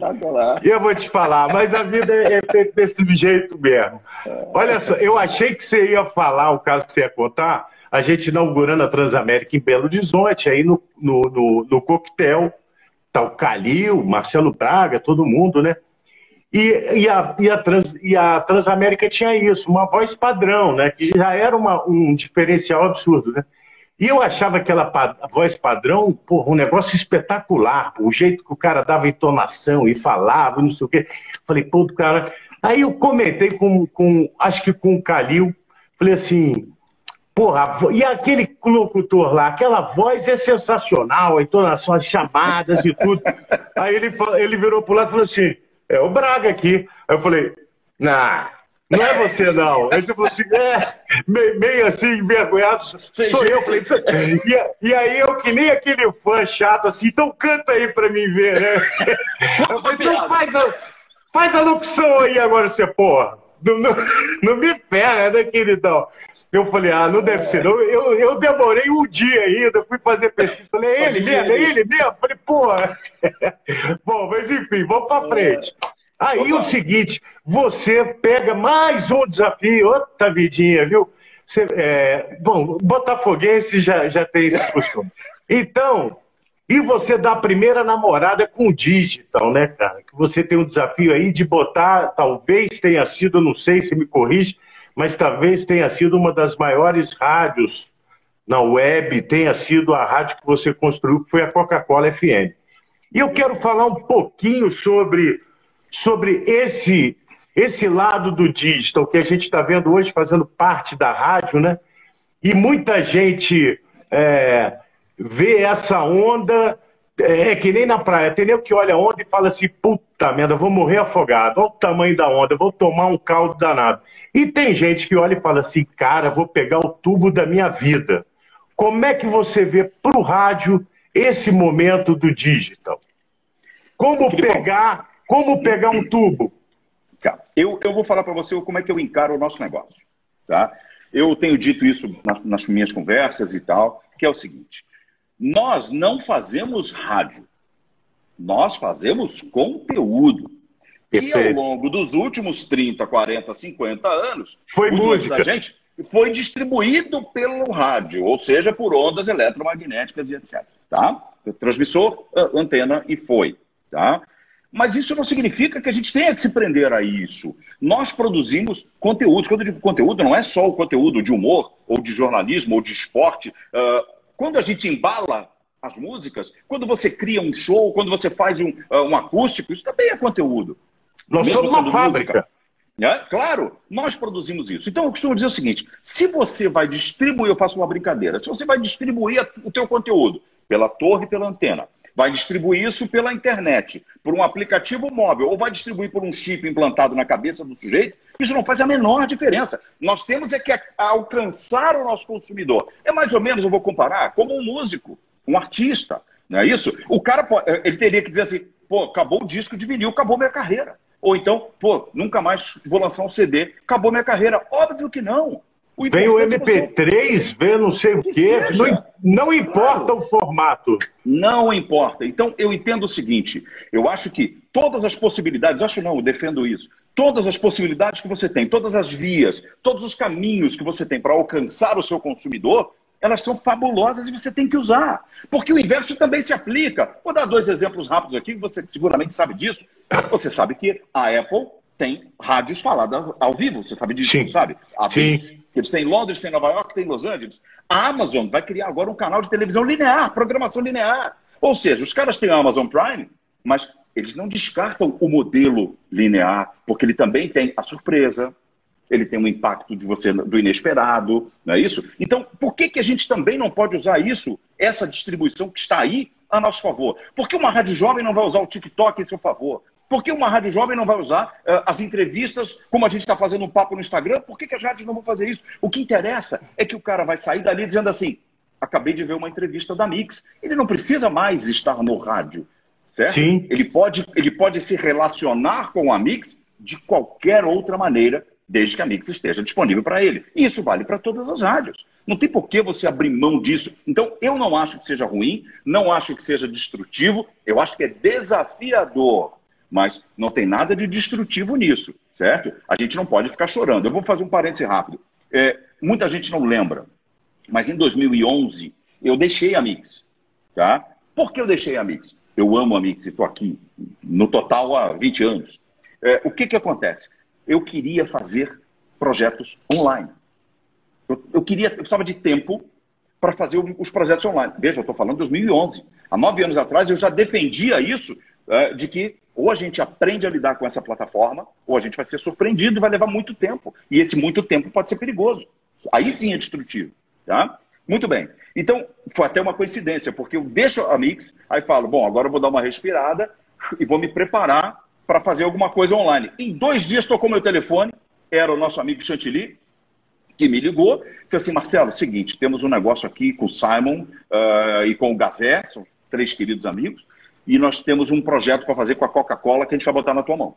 E eu vou te falar, mas a vida é feita desse jeito mesmo. Olha só, eu achei que você ia falar o caso que você ia contar, a gente inaugurando a Transamérica em Belo Horizonte, aí no, no, no, no coquetel, tá o Calil, Marcelo Braga, todo mundo, né? E, e, a, e, a Trans, e a Transamérica tinha isso, uma voz padrão, né? Que já era uma, um diferencial absurdo, né? E eu achava aquela pa voz padrão, porra, um negócio espetacular, o jeito que o cara dava entonação e falava, não sei o quê. Falei, pô, do cara. Aí eu comentei com, com acho que com o Calil, falei assim, porra, e aquele locutor lá, aquela voz é sensacional, a entonação, as chamadas e tudo. Aí ele, ele virou pro lado e falou assim é o Braga aqui. Aí eu falei, nah, não é você não. Aí você falou assim, é, meio, meio assim, envergonhado, sou eu. Falei, e, e, aí eu que nem aquele fã chato assim, então canta aí pra mim ver, né? Eu falei, então faz a, faz a locução aí agora, você porra. Não, não, não me ferra, né, queridão? Eu falei, ah, não deve ser. Eu, eu, eu demorei um dia ainda, fui fazer pesquisa. Falei, é ele mesmo, é ele mesmo? Falei, porra. Bom, mas enfim, vamos para frente. Aí o seguinte, você pega mais um desafio, outra vidinha, viu? Você, é, bom, Botafoguense já, já tem esse costume. Então, e você dá a primeira namorada com digital, né, cara? Que você tem um desafio aí de botar, talvez tenha sido, não sei se me corrige, mas talvez tenha sido uma das maiores rádios na web, tenha sido a rádio que você construiu, que foi a Coca-Cola FM. E eu quero falar um pouquinho sobre, sobre esse, esse lado do digital que a gente está vendo hoje fazendo parte da rádio, né? E muita gente é, vê essa onda, é, que nem na praia, tem nem que olha a onda e fala assim, puta merda, vou morrer afogado, olha o tamanho da onda, vou tomar um caldo danado. E tem gente que olha e fala assim, cara, vou pegar o tubo da minha vida. Como é que você vê para o rádio esse momento do digital? Como pegar, como pegar um tubo? Eu, eu vou falar para você como é que eu encaro o nosso negócio. Tá? Eu tenho dito isso nas, nas minhas conversas e tal, que é o seguinte: nós não fazemos rádio, nós fazemos conteúdo. E ao longo dos últimos 30, 40, 50 anos, foi música. gente foi distribuído pelo rádio, ou seja, por ondas eletromagnéticas e etc. Tá? Transmissor, antena e foi. Tá? Mas isso não significa que a gente tenha que se prender a isso. Nós produzimos conteúdo. Quando eu digo conteúdo, não é só o conteúdo de humor, ou de jornalismo, ou de esporte. Uh, quando a gente embala as músicas, quando você cria um show, quando você faz um, uh, um acústico, isso também é conteúdo. Nós somos uma fábrica. É? Claro, nós produzimos isso. Então eu costumo dizer o seguinte: se você vai distribuir, eu faço uma brincadeira, se você vai distribuir o teu conteúdo pela torre e pela antena, vai distribuir isso pela internet, por um aplicativo móvel, ou vai distribuir por um chip implantado na cabeça do sujeito, isso não faz a menor diferença. Nós temos é que alcançar o nosso consumidor. É mais ou menos, eu vou comparar, como um músico, um artista, não é isso? O cara, ele teria que dizer assim, pô, acabou o disco de vinil, acabou minha carreira. Ou então, pô, nunca mais vou lançar um CD, acabou minha carreira. Óbvio que não. O vem o MP3, você... vem não sei o que quê. Não, não, importa claro. o formato. Não importa. Então, eu entendo o seguinte: eu acho que todas as possibilidades, acho não, eu defendo isso. Todas as possibilidades que você tem, todas as vias, todos os caminhos que você tem para alcançar o seu consumidor, elas são fabulosas e você tem que usar. Porque o inverso também se aplica. Vou dar dois exemplos rápidos aqui, você seguramente sabe disso. Você sabe que a Apple tem rádios faladas ao vivo, você sabe disso, Sim. sabe? A Sim. Eles têm em Londres, tem em Nova York, tem em Los Angeles. A Amazon vai criar agora um canal de televisão linear, programação linear. Ou seja, os caras têm a Amazon Prime, mas eles não descartam o modelo linear, porque ele também tem a surpresa, ele tem um impacto de você do inesperado, não é isso? Então, por que, que a gente também não pode usar isso, essa distribuição que está aí, a nosso favor? Por que uma rádio jovem não vai usar o TikTok em seu favor? Por que uma rádio jovem não vai usar uh, as entrevistas, como a gente está fazendo um papo no Instagram? Por que, que as rádios não vão fazer isso? O que interessa é que o cara vai sair dali dizendo assim: acabei de ver uma entrevista da Mix. Ele não precisa mais estar no rádio, certo? Sim. Ele pode, ele pode se relacionar com a Mix de qualquer outra maneira desde que a Mix esteja disponível para ele. E isso vale para todas as rádios. Não tem por que você abrir mão disso. Então, eu não acho que seja ruim, não acho que seja destrutivo, eu acho que é desafiador, mas não tem nada de destrutivo nisso, certo? A gente não pode ficar chorando. Eu vou fazer um parêntese rápido. É, muita gente não lembra, mas em 2011 eu deixei a Mix, tá? Por que eu deixei a Mix? Eu amo a Mix e estou aqui no total há 20 anos. É, o que que acontece? Eu queria fazer projetos online. Eu, eu queria, eu precisava de tempo para fazer os projetos online. Veja, eu estou falando de 2011. Há nove anos atrás eu já defendia isso, é, de que ou a gente aprende a lidar com essa plataforma, ou a gente vai ser surpreendido e vai levar muito tempo. E esse muito tempo pode ser perigoso. Aí sim é destrutivo. Tá? Muito bem. Então, foi até uma coincidência, porque eu deixo a Mix, aí falo, bom, agora eu vou dar uma respirada e vou me preparar para fazer alguma coisa online. Em dois dias tocou meu telefone, era o nosso amigo Chantilly, que me ligou, disse assim, Marcelo, seguinte, temos um negócio aqui com o Simon uh, e com o Gazé, são três queridos amigos, e nós temos um projeto para fazer com a Coca-Cola que a gente vai botar na tua mão.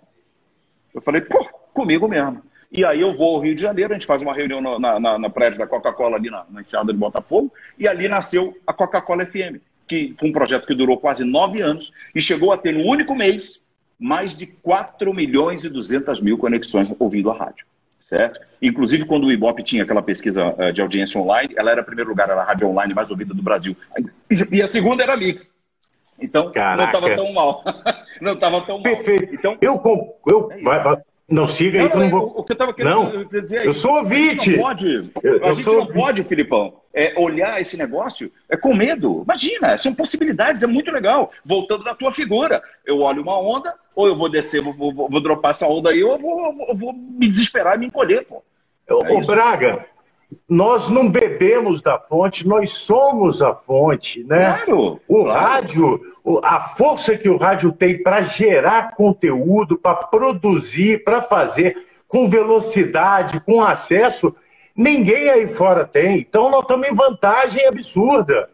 Eu falei, pô, comigo mesmo. E aí eu vou ao Rio de Janeiro, a gente faz uma reunião no, na, na, na prédio da Coca-Cola ali na, na Enseada de Botafogo, e ali nasceu a Coca-Cola FM, que foi um projeto que durou quase nove anos e chegou a ter no único mês mais de 4 milhões e 200 mil conexões ouvindo a rádio. Certo? Inclusive, quando o Ibope tinha aquela pesquisa uh, de audiência online, ela era, em primeiro lugar, era a rádio online mais ouvida do Brasil. E a segunda era a Mix. Então, Caraca. não estava tão mal. não estava tão Perfeito. mal. Então, eu, eu, é não siga aí, não, não vou. O que eu estava querendo não, dizer é Eu sou ouvinte. A gente não pode, eu, a gente não ouvinte. pode Filipão, é, olhar esse negócio é, com medo. Imagina, são possibilidades, é muito legal. Voltando na tua figura, eu olho uma onda, ou eu vou descer, vou, vou, vou dropar essa onda aí, ou eu vou, eu vou me desesperar e me encolher, pô. É Ô, Braga, nós não bebemos da fonte, nós somos a fonte, né? Claro. O claro. rádio, a força que o rádio tem para gerar conteúdo, para produzir, para fazer com velocidade, com acesso, ninguém aí fora tem. Então nós estamos em vantagem absurda.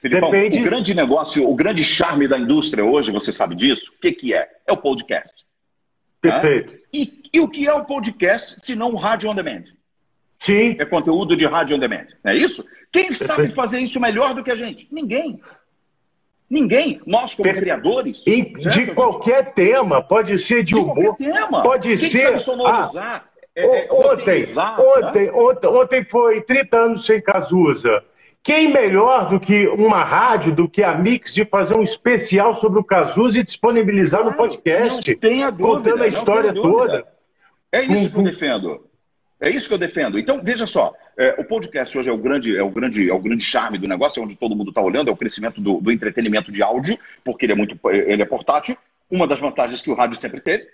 Filipão, Depende... o grande negócio, o grande charme da indústria hoje, você sabe disso? O que, que é? É o podcast. Perfeito. Né? E, e o que é o podcast se não o rádio on demand? Sim. É conteúdo de rádio on demand. Não é isso? Quem Perfeito. sabe fazer isso melhor do que a gente? Ninguém. Ninguém. Nós, como criadores. E de qualquer tema. Pode ser de, de humor. Tema. Pode ser. sonorizar. Ah, é, é, ontem, ontem, ontem, ontem foi 30 anos sem Cazuza. Quem melhor do que uma rádio, do que a Mix, de fazer um especial sobre o Cazuza e disponibilizar no podcast? Não tenha dúvida. Contando a história toda. É isso que eu defendo. É isso que eu defendo. Então, veja só, é, o podcast hoje é o, grande, é, o grande, é o grande charme do negócio, é onde todo mundo está olhando, é o crescimento do, do, entretenimento de áudio, porque ele é muito ele é portátil. Uma das vantagens que o rádio sempre teve,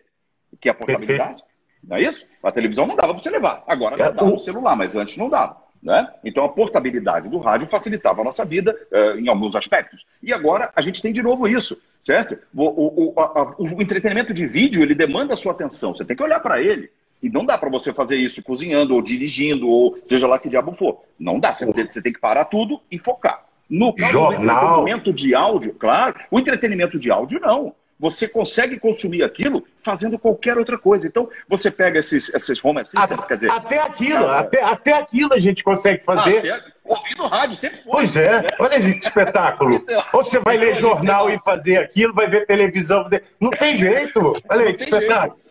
que é a portabilidade. Não é isso? A televisão não dava para você levar. Agora já dá no celular, mas antes não dava. Né? Então a portabilidade do rádio facilitava a nossa vida uh, em alguns aspectos. E agora a gente tem de novo isso, certo? O, o, o, a, o entretenimento de vídeo ele demanda a sua atenção. Você tem que olhar para ele. E não dá para você fazer isso cozinhando ou dirigindo ou seja lá que diabo for. Não dá. Você, tem, você tem que parar tudo e focar. No caso Jornal. do entretenimento de áudio, claro, o entretenimento de áudio não. Você consegue consumir aquilo fazendo qualquer outra coisa. Então, você pega esses, esses home assistants, até, quer dizer... Até aquilo, até, até aquilo a gente consegue fazer. Até, ouvindo rádio, sempre foi. Pois é, né? olha que espetáculo. Então, Ou você vai ler jornal e fazer aquilo, vai ver televisão, não tem jeito. Olha aí, que espetáculo. Jeito.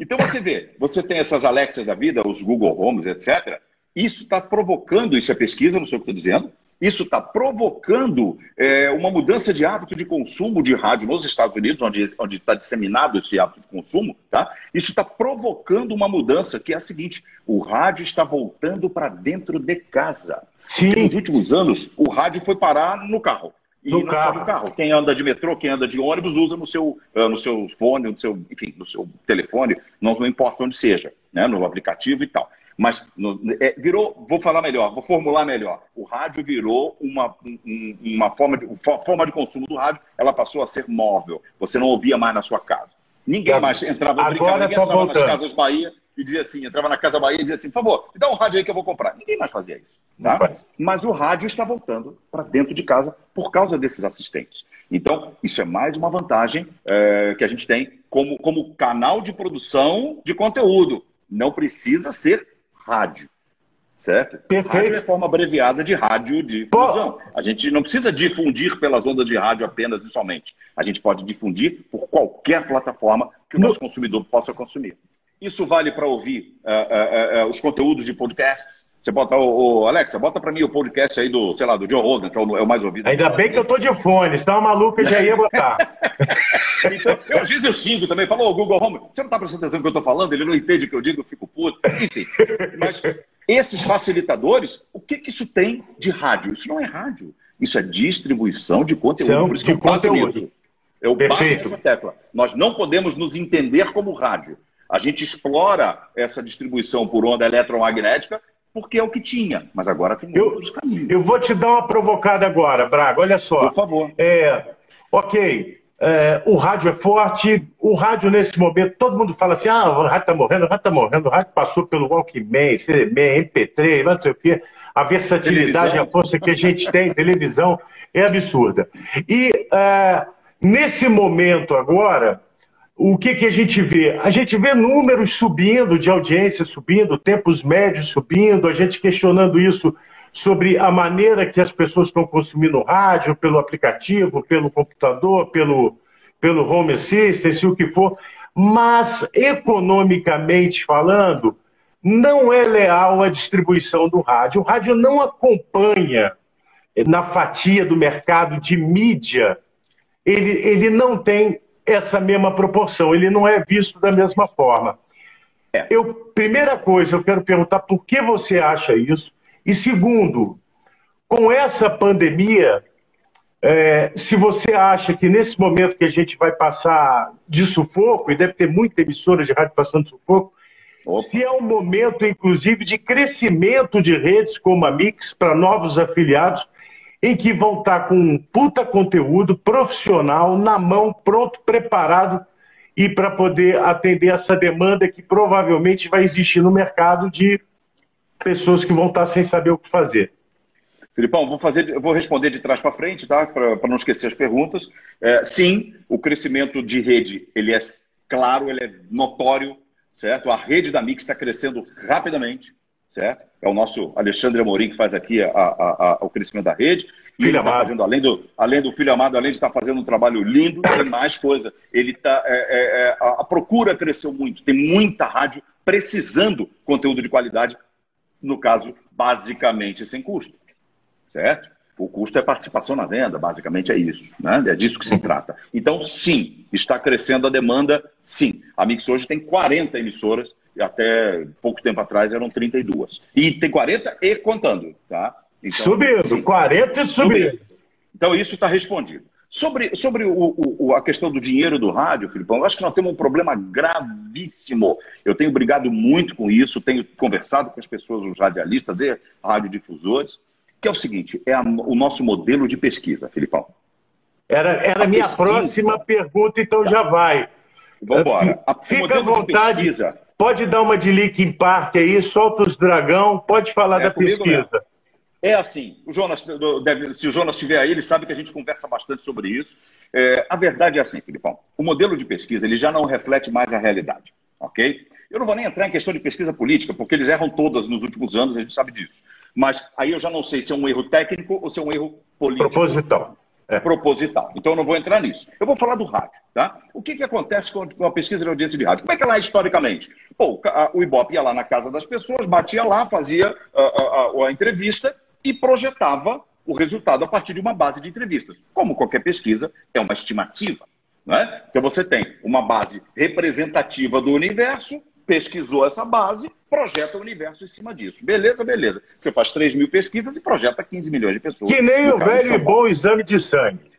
Então você vê, você tem essas Alexas da vida, os Google Homes, etc. Isso está provocando, isso é pesquisa, não sei o que estou dizendo, Isso está provocando é, uma mudança de hábito de consumo de rádio nos Estados Unidos, onde está disseminado esse hábito de consumo. Tá? Isso está provocando uma mudança que é a seguinte: o rádio está voltando para dentro de casa. Sim. nos últimos anos, o rádio foi parar no carro. E no não carro. só no carro. Quem anda de metrô, quem anda de ônibus, usa no seu, uh, no seu fone, no seu, enfim, no seu telefone, não, não importa onde seja, né? no aplicativo e tal. Mas no, é, virou, vou falar melhor, vou formular melhor. O rádio virou uma, um, uma forma, de, forma de consumo do rádio, ela passou a ser móvel. Você não ouvia mais na sua casa. Ninguém mais entrava, brincava, ninguém entrava voltando. nas casas Bahia e dizia assim, entrava na Casa Bahia e dizia assim, por favor, me dá um rádio aí que eu vou comprar. Ninguém mais fazia isso. Tá? Mas o rádio está voltando para dentro de casa por causa desses assistentes. Então, isso é mais uma vantagem é, que a gente tem como, como canal de produção de conteúdo. Não precisa ser rádio. Certo? Perfeito. Rádio é forma abreviada de rádio difusão. A gente não precisa difundir pelas ondas de rádio apenas e somente. A gente pode difundir por qualquer plataforma que o nosso consumidor possa consumir. Isso vale para ouvir uh, uh, uh, os conteúdos de podcasts. Você bota o, o Alexa, bota para mim o podcast aí do, sei lá, do Joe Rogan, que é o, é o mais ouvido. Ainda bem que eu tô de fone, se tá uma maluca já ia botar. então, eu, vezes eu xingo também, falo, ô Google Home, você não tá prestando atenção no que eu tô falando, ele não entende o que eu digo, eu fico puto. Enfim, mas esses facilitadores, o que que isso tem de rádio? Isso não é rádio, isso é distribuição de conteúdo. São por isso de conteúdo. Eu bato nessa tecla. Nós não podemos nos entender como rádio. A gente explora essa distribuição por onda eletromagnética porque é o que tinha, mas agora tem eu, outros caminhos. Eu vou te dar uma provocada agora, Braga, olha só. Por favor. É, ok, é, o rádio é forte, o rádio nesse momento, todo mundo fala assim, ah, o rádio está morrendo, o rádio está morrendo, o rádio passou pelo Walkman, CDM, MP3, não sei o quê, a versatilidade, televisão. a força que a gente tem, televisão, é absurda. E é, nesse momento agora, o que, que a gente vê? A gente vê números subindo, de audiência subindo, tempos médios subindo, a gente questionando isso sobre a maneira que as pessoas estão consumindo rádio, pelo aplicativo, pelo computador, pelo, pelo home assistant, o que for. Mas, economicamente falando, não é leal a distribuição do rádio. O rádio não acompanha na fatia do mercado de mídia, ele, ele não tem essa mesma proporção, ele não é visto da mesma forma. É. Eu, primeira coisa, eu quero perguntar por que você acha isso? E segundo, com essa pandemia, é, se você acha que nesse momento que a gente vai passar de sufoco, e deve ter muita emissora de rádio passando de sufoco, Opa. se é um momento, inclusive, de crescimento de redes como a Mix para novos afiliados, em que vão estar com um puta conteúdo profissional na mão, pronto, preparado e para poder atender essa demanda que provavelmente vai existir no mercado de pessoas que vão estar sem saber o que fazer. Filipão, vou, fazer, vou responder de trás para frente, tá? Para não esquecer as perguntas. É, sim, o crescimento de rede ele é claro, ele é notório, certo? A rede da Mix está crescendo rapidamente certo? É o nosso Alexandre Amorim que faz aqui a, a, a, o crescimento da rede. Filho tá amado. Tá fazendo, além, do, além do filho amado, além de estar tá fazendo um trabalho lindo, tem mais coisa. Ele tá, é, é, é a, procura cresceu muito, tem muita rádio precisando conteúdo de qualidade, no caso, basicamente sem custo, certo? O custo é participação na venda, basicamente é isso, né? É disso que se trata. Então, sim, está crescendo a demanda, sim. A Mix hoje tem 40 emissoras até pouco tempo atrás eram 32. E tem 40 e contando, tá? Então, subindo, sim, 40 e subindo. subindo. Então isso está respondido. Sobre, sobre o, o, a questão do dinheiro do rádio, Filipão, eu acho que nós temos um problema gravíssimo. Eu tenho brigado muito com isso, tenho conversado com as pessoas, os radialistas e radiodifusores, que é o seguinte, é a, o nosso modelo de pesquisa, Filipão. Era, era a minha pesquisa... próxima pergunta, então tá. já vai. Vamos embora. Fica à vontade. Pesquisa, Pode dar uma de Linkin Park aí, solta os dragão, pode falar é da pesquisa. Mesmo. É assim, o Jonas, deve, se o Jonas estiver aí, ele sabe que a gente conversa bastante sobre isso. É, a verdade é assim, Filipão, o modelo de pesquisa ele já não reflete mais a realidade, ok? Eu não vou nem entrar em questão de pesquisa política, porque eles erram todas nos últimos anos, a gente sabe disso. Mas aí eu já não sei se é um erro técnico ou se é um erro político. Proposital é, proposital. Então eu não vou entrar nisso. Eu vou falar do rádio. Tá? O que, que acontece com a pesquisa de audiência de rádio? Como é que ela é historicamente? Pô, o Ibope ia lá na casa das pessoas, batia lá, fazia a, a, a, entrevista e projetava o resultado a partir de uma base de entrevistas. Como qualquer pesquisa, é uma estimativa. Né? Então você tem uma base representativa do universo, pesquisou essa base, projeta o universo em cima disso. Beleza, beleza. Você faz 3 mil pesquisas e projeta 15 milhões de pessoas. Que nem o velho e bom exame de sangue.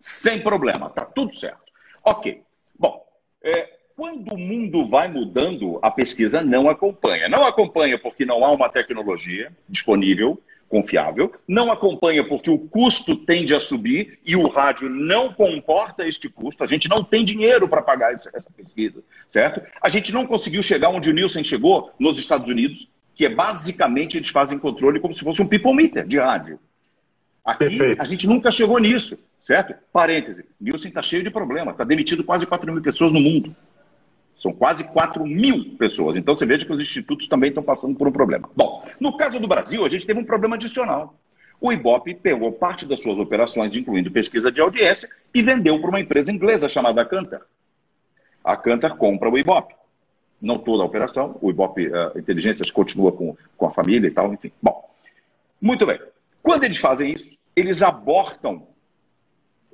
Sem problema, tá tudo certo. Ok. Bom, é, quando o mundo vai mudando, a pesquisa não acompanha. Não acompanha porque não há uma tecnologia disponível, confiável, não acompanha porque o custo tende a subir e o rádio não comporta este custo. A gente não tem dinheiro para pagar essa, pesquisa, certo? A gente não conseguiu chegar onde o Nielsen chegou nos Estados Unidos, que é basicamente eles fazem controle como se fosse um people meter de rádio. Aqui Perfeito. a gente nunca chegou nisso, certo? Parêntese, Nielsen está cheio de problema, está demitido quase 4 mil pessoas no mundo. São quase 4 mil pessoas. Então você veja que os institutos também estão passando por um problema. Bom, no caso do Brasil, a gente teve um problema adicional. O Ibope pegou parte das suas operações, incluindo pesquisa de audiência, e vendeu para uma empresa inglesa chamada Cantar. A Cantar compra o Ibope. Não toda a operação, o Ibope uh, Inteligências continua com, com a família e tal, enfim. Bom, muito bem. Quando eles fazem isso, eles abortam.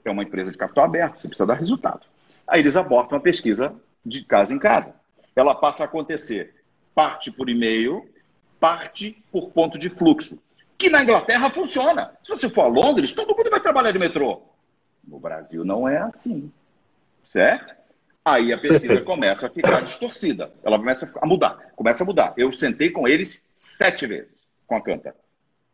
É uma empresa de capital aberto, você precisa dar resultado. Aí eles abortam a pesquisa de casa em casa. Ela passa a acontecer parte por e-mail, parte por ponto de fluxo. Que na Inglaterra funciona. Se você for a Londres, todo mundo vai trabalhar de metrô. No Brasil não é assim. Certo? Aí a pesquisa começa a ficar distorcida. Ela começa a mudar. Começa a mudar. Eu sentei com eles sete vezes com a Canta.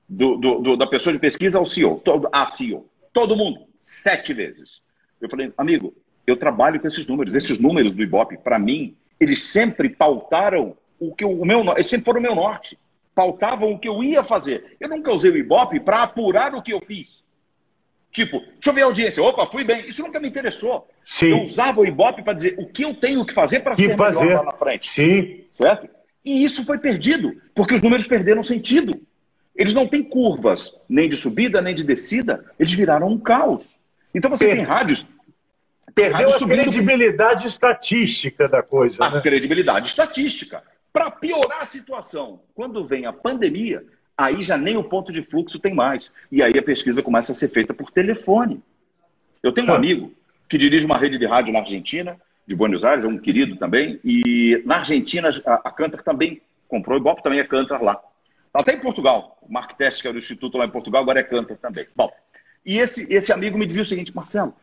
Do, do, do, da pessoa de pesquisa ao CEO, todo, a CEO. Todo mundo, sete vezes. Eu falei, amigo, eu trabalho com esses números. Esses números do Ibope, para mim, eles sempre pautaram o que o meu, eles sempre foram o meu norte. Pautavam o que eu ia fazer. Eu nunca usei o Ibope para apurar o que eu fiz. Tipo, deixa eu ver a audiência. Opa, fui bem. Isso nunca me interessou. Sim. Eu usava o Ibope para dizer o que eu tenho que fazer para ser fazer. melhor lá na frente. Sim. Certo? E isso foi perdido, porque os números perderam sentido. Eles não têm curvas, nem de subida, nem de descida. Eles viraram um caos. Então você tem rádios Perdeu a credibilidade estatística da coisa. A né? credibilidade estatística. Para piorar a situação, quando vem a pandemia, aí já nem o ponto de fluxo tem mais. E aí a pesquisa começa a ser feita por telefone. Eu tenho um ah. amigo que dirige uma rede de rádio na Argentina, de Buenos Aires, é um querido também, e na Argentina a, a Cantar também comprou, igual também é Cantar lá. Até em Portugal, o Mark Test, que era o instituto lá em Portugal, agora é Cantar também. Bom, e esse, esse amigo me dizia o seguinte, Marcelo,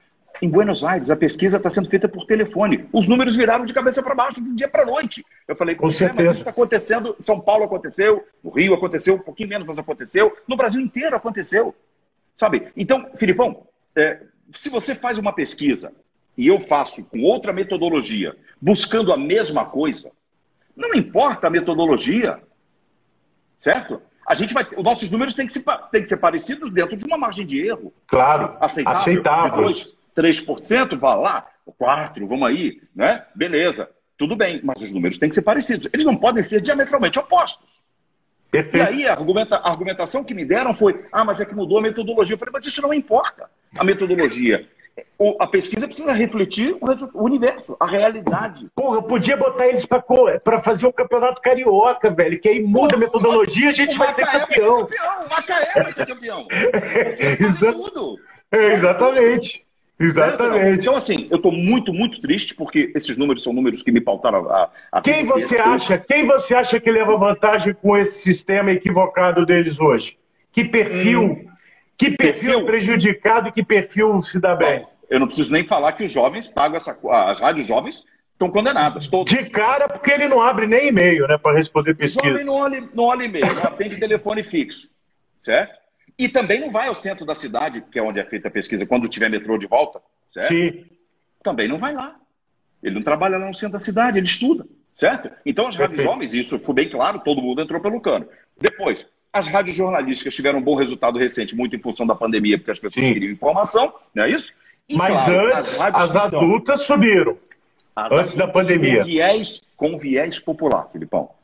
em Buenos Aires, a pesquisa está sendo feita por telefone. Os números viraram de cabeça para baixo de dia para noite. Eu falei, com certeza. mas isso está acontecendo. São Paulo aconteceu, no Rio aconteceu, um pouquinho menos, mas aconteceu. No Brasil inteiro aconteceu. Sabe? Então, Filipão, é, se você faz uma pesquisa e eu faço com outra metodologia, buscando a mesma coisa, não importa a metodologia, certo? A gente vai, os nossos números têm que, ser, têm que ser parecidos dentro de uma margem de erro. Claro, aceitável. aceitável. 3%, vá lá, 4%, vamos aí, né? Beleza, tudo bem, mas os números têm que ser parecidos. Eles não podem ser diametralmente opostos. Perfeito. E aí a, argumenta, a argumentação que me deram foi: ah, mas é que mudou a metodologia. Eu falei, mas isso não importa. A metodologia a pesquisa precisa refletir o universo, a realidade. Porra, eu podia botar eles para fazer o um campeonato carioca, velho, que aí muda a metodologia e a gente vai ser campeão. O Macaé vai ser campeão. tudo. É, exatamente. Exatamente. Então, assim, eu estou muito, muito triste porque esses números são números que me pautaram a. a quem você acha? Quem você acha que leva vantagem com esse sistema equivocado deles hoje? Que perfil? Hum, que perfil, perfil prejudicado e que perfil se dá bem? Bom, eu não preciso nem falar que os jovens pagam essa. As rádios jovens estão condenadas. De cara, porque ele não abre nem e-mail, né, para responder pesquisa. O jovem não olha, não olha e-mail, não atende telefone fixo, certo? E também não vai ao centro da cidade, que é onde é feita a pesquisa, quando tiver metrô de volta, certo? Sim. Também não vai lá. Ele não trabalha lá no centro da cidade, ele estuda, certo? Então as rádios jovens, isso foi bem claro, todo mundo entrou pelo cano. Depois, as rádios jornalísticas tiveram um bom resultado recente, muito em função da pandemia, porque as pessoas Sim. queriam informação, não é isso? E, Mas claro, antes, as, as adultas subiram. As antes da pandemia. Com viés, com viés popular, Filipão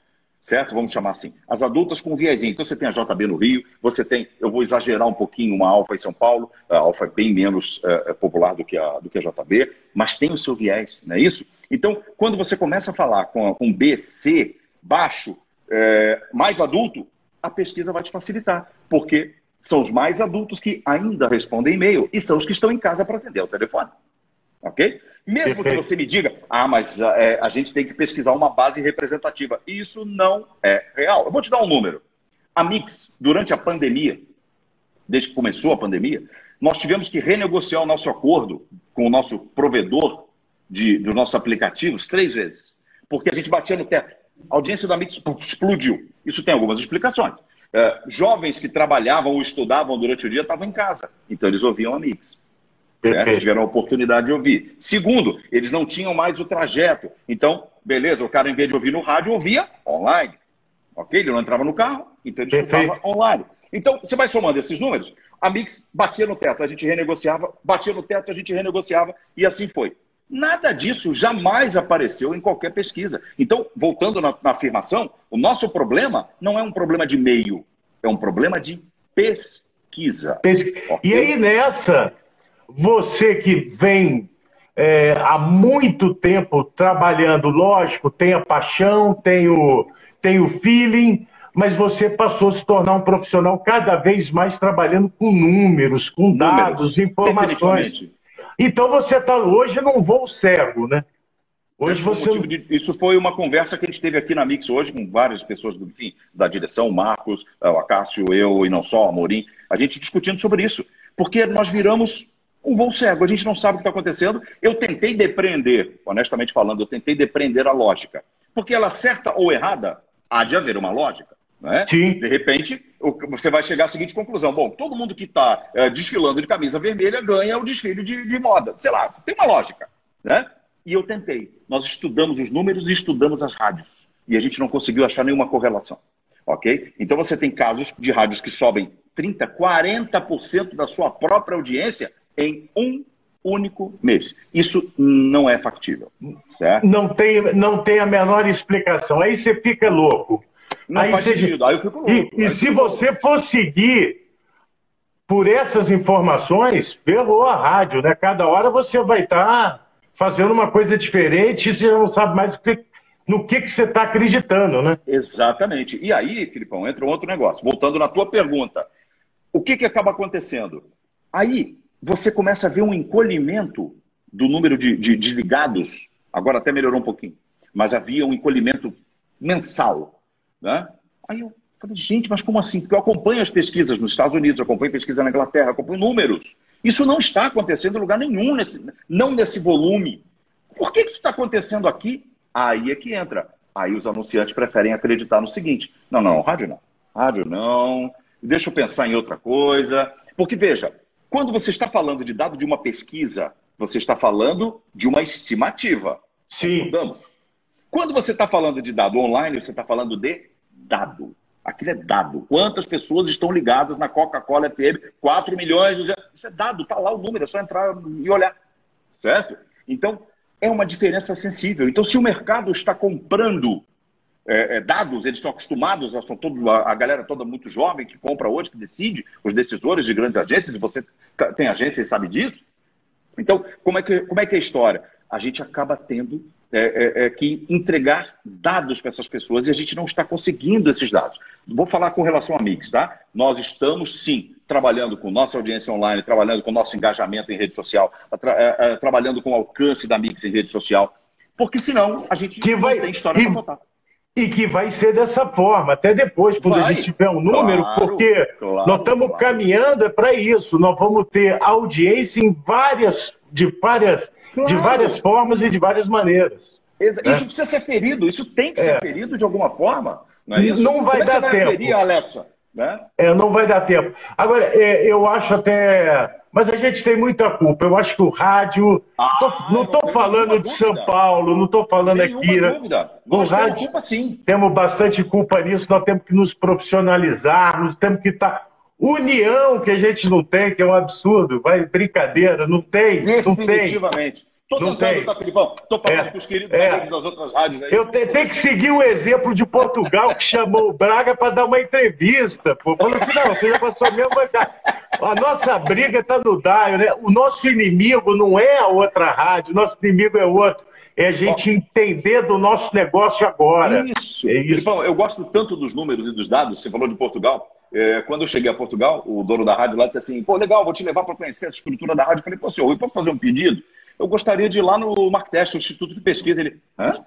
certo? Vamos chamar assim. As adultas com viezinho. Então você tem a JB no Rio, você tem, eu vou exagerar um pouquinho, uma Alfa em São Paulo, a Alfa é bem menos é, popular do que, a, do que a JB, mas tem o seu viés, não é isso? Então, quando você começa a falar com um B, C, baixo, é, mais adulto, a pesquisa vai te facilitar, porque são os mais adultos que ainda respondem e-mail e são os que estão em casa para atender o telefone. Ok? Mesmo que você me diga, ah, mas é, a gente tem que pesquisar uma base representativa. Isso não é real. Eu vou te dar um número. A Mix, durante a pandemia, desde que começou a pandemia, nós tivemos que renegociar o nosso acordo com o nosso provedor de, dos nossos aplicativos três vezes. Porque a gente batia no teto. A audiência da Mix explodiu. Isso tem algumas explicações. É, jovens que trabalhavam ou estudavam durante o dia estavam em casa, então eles ouviam a Mix. Certo? Tiveram a oportunidade de ouvir. Segundo, eles não tinham mais o trajeto. Então, beleza, o cara, em vez de ouvir no rádio, ouvia online. Ok? Ele não entrava no carro, então ele escutava online. Então, você vai somando esses números, a Mix batia no teto, a gente renegociava, batia no teto, a gente renegociava, e assim foi. Nada disso jamais apareceu em qualquer pesquisa. Então, voltando na, na afirmação, o nosso problema não é um problema de meio, é um problema de pesquisa. Pesqu... Okay? E aí nessa, você que vem é, há muito tempo trabalhando, lógico, tem a paixão, tem o, tem o feeling, mas você passou a se tornar um profissional cada vez mais trabalhando com números, com números, dados, informações. Então você está hoje num voo cego, né? Hoje você... De, isso foi uma conversa que a gente teve aqui na Mix hoje com várias pessoas do, enfim, da direção, o Marcos, o Acácio, eu e não só, o Amorim, a gente discutindo sobre isso. Porque nós viramos um voo cego, a gente não sabe o que está acontecendo. Eu tentei depreender, honestamente falando, eu tentei depreender a lógica. Porque ela certa ou errada, há de haver uma lógica. Né? Sim. De repente, você vai chegar à seguinte conclusão: bom, todo mundo que está é, desfilando de camisa vermelha ganha o desfile de, de moda. Sei lá, tem uma lógica. Né? E eu tentei. Nós estudamos os números e estudamos as rádios. E a gente não conseguiu achar nenhuma correlação. Ok? Então você tem casos de rádios que sobem 30%, 40% da sua própria audiência em um único mês. Isso não é factível. Certo? Não, tem, não tem a menor explicação. Aí você fica louco. Não aí faz você... sentido. Aí eu fico louco. E, e se você for seguir por essas informações, ferrou a rádio, né? Cada hora você vai estar tá fazendo uma coisa diferente e você não sabe mais no que, que você está acreditando, né? Exatamente. E aí, Filipão, entra um outro negócio. Voltando na tua pergunta, o que, que acaba acontecendo? Aí você começa a ver um encolhimento do número de, de, de ligados, agora até melhorou um pouquinho, mas havia um encolhimento mensal né? Aí eu falei, gente, mas como assim? Porque eu acompanho as pesquisas nos Estados Unidos, acompanho pesquisa na Inglaterra, acompanho números. Isso não está acontecendo em lugar nenhum, nesse, não nesse volume. Por que, isso está acontecendo aqui? Aí é que entra. Aí os anunciantes preferem acreditar no seguinte: não, não, rádio não. Rádio não. Deixa eu pensar em outra coisa. Porque, veja, quando você está falando de dado de uma pesquisa, você está falando de uma estimativa. Sim. Quando você está falando de dado online, você está falando de dado. Aquilo é dado. Quantas pessoas estão ligadas na Coca-Cola FM? 4 milhões. Isso é dado, está lá o número, é só entrar e olhar. Certo? Então, é uma diferença sensível. Então, se o mercado está comprando é, é, dados, eles estão acostumados, são todo, a, a, galera toda muito jovem que compra hoje, que decide, os decisores de grandes agências, e você tem agência e sabe disso. Então, como é, que, como é que é a história? A gente acaba tendo é, é, é, que entregar dados para essas pessoas e a gente não está conseguindo esses dados. Vou falar com relação a Mix, tá? Nós estamos sim trabalhando com nossa audiência online, trabalhando com nosso engajamento em rede social, tra é, trabalhando com o alcance da Mix em rede social, porque senão a gente que vai, tem história para contar. E que vai ser dessa forma, até depois, quando vai, a gente tiver um número, claro, porque claro, nós estamos claro. caminhando é para isso. Nós vamos ter audiência em várias, de várias Claro. De várias formas e de várias maneiras. Isso né? precisa ser ferido, isso tem que é. ser ferido de alguma forma. Não, é não vai Como dar é vai tempo. Ferir, Alexa? Né? É, não vai dar tempo. Agora, é, eu acho até. Mas a gente tem muita culpa. Eu acho que o rádio. Ah, tô, não estou falando de São Paulo, não estou falando nenhuma aqui. Né? Dúvida. O rádio, culpa, sim. Temos bastante culpa nisso, nós temos que nos profissionalizar, nós temos que estar. Tá... União que a gente não tem, que é um absurdo, vai brincadeira, não tem, não tem. Definitivamente. Não tentando, tem. tá, Filipão? Tô falando é, com os queridos é. amigos das outras rádios aí. Eu tenho que seguir o exemplo de Portugal, que chamou o Braga para dar uma entrevista. Pô. Falou assim: não, você já passou mesmo. A nossa briga está no Daio, né? O nosso inimigo não é a outra rádio, o nosso inimigo é outro. é a gente entender do nosso negócio agora. Isso. É isso. Filipão, eu gosto tanto dos números e dos dados, você falou de Portugal. É, quando eu cheguei a Portugal, o dono da rádio lá disse assim: pô, legal, vou te levar para conhecer a estrutura da rádio. Eu falei, pô, senhor, eu posso fazer um pedido? Eu gostaria de ir lá no Marktest, o Instituto de Pesquisa. Ele, hã?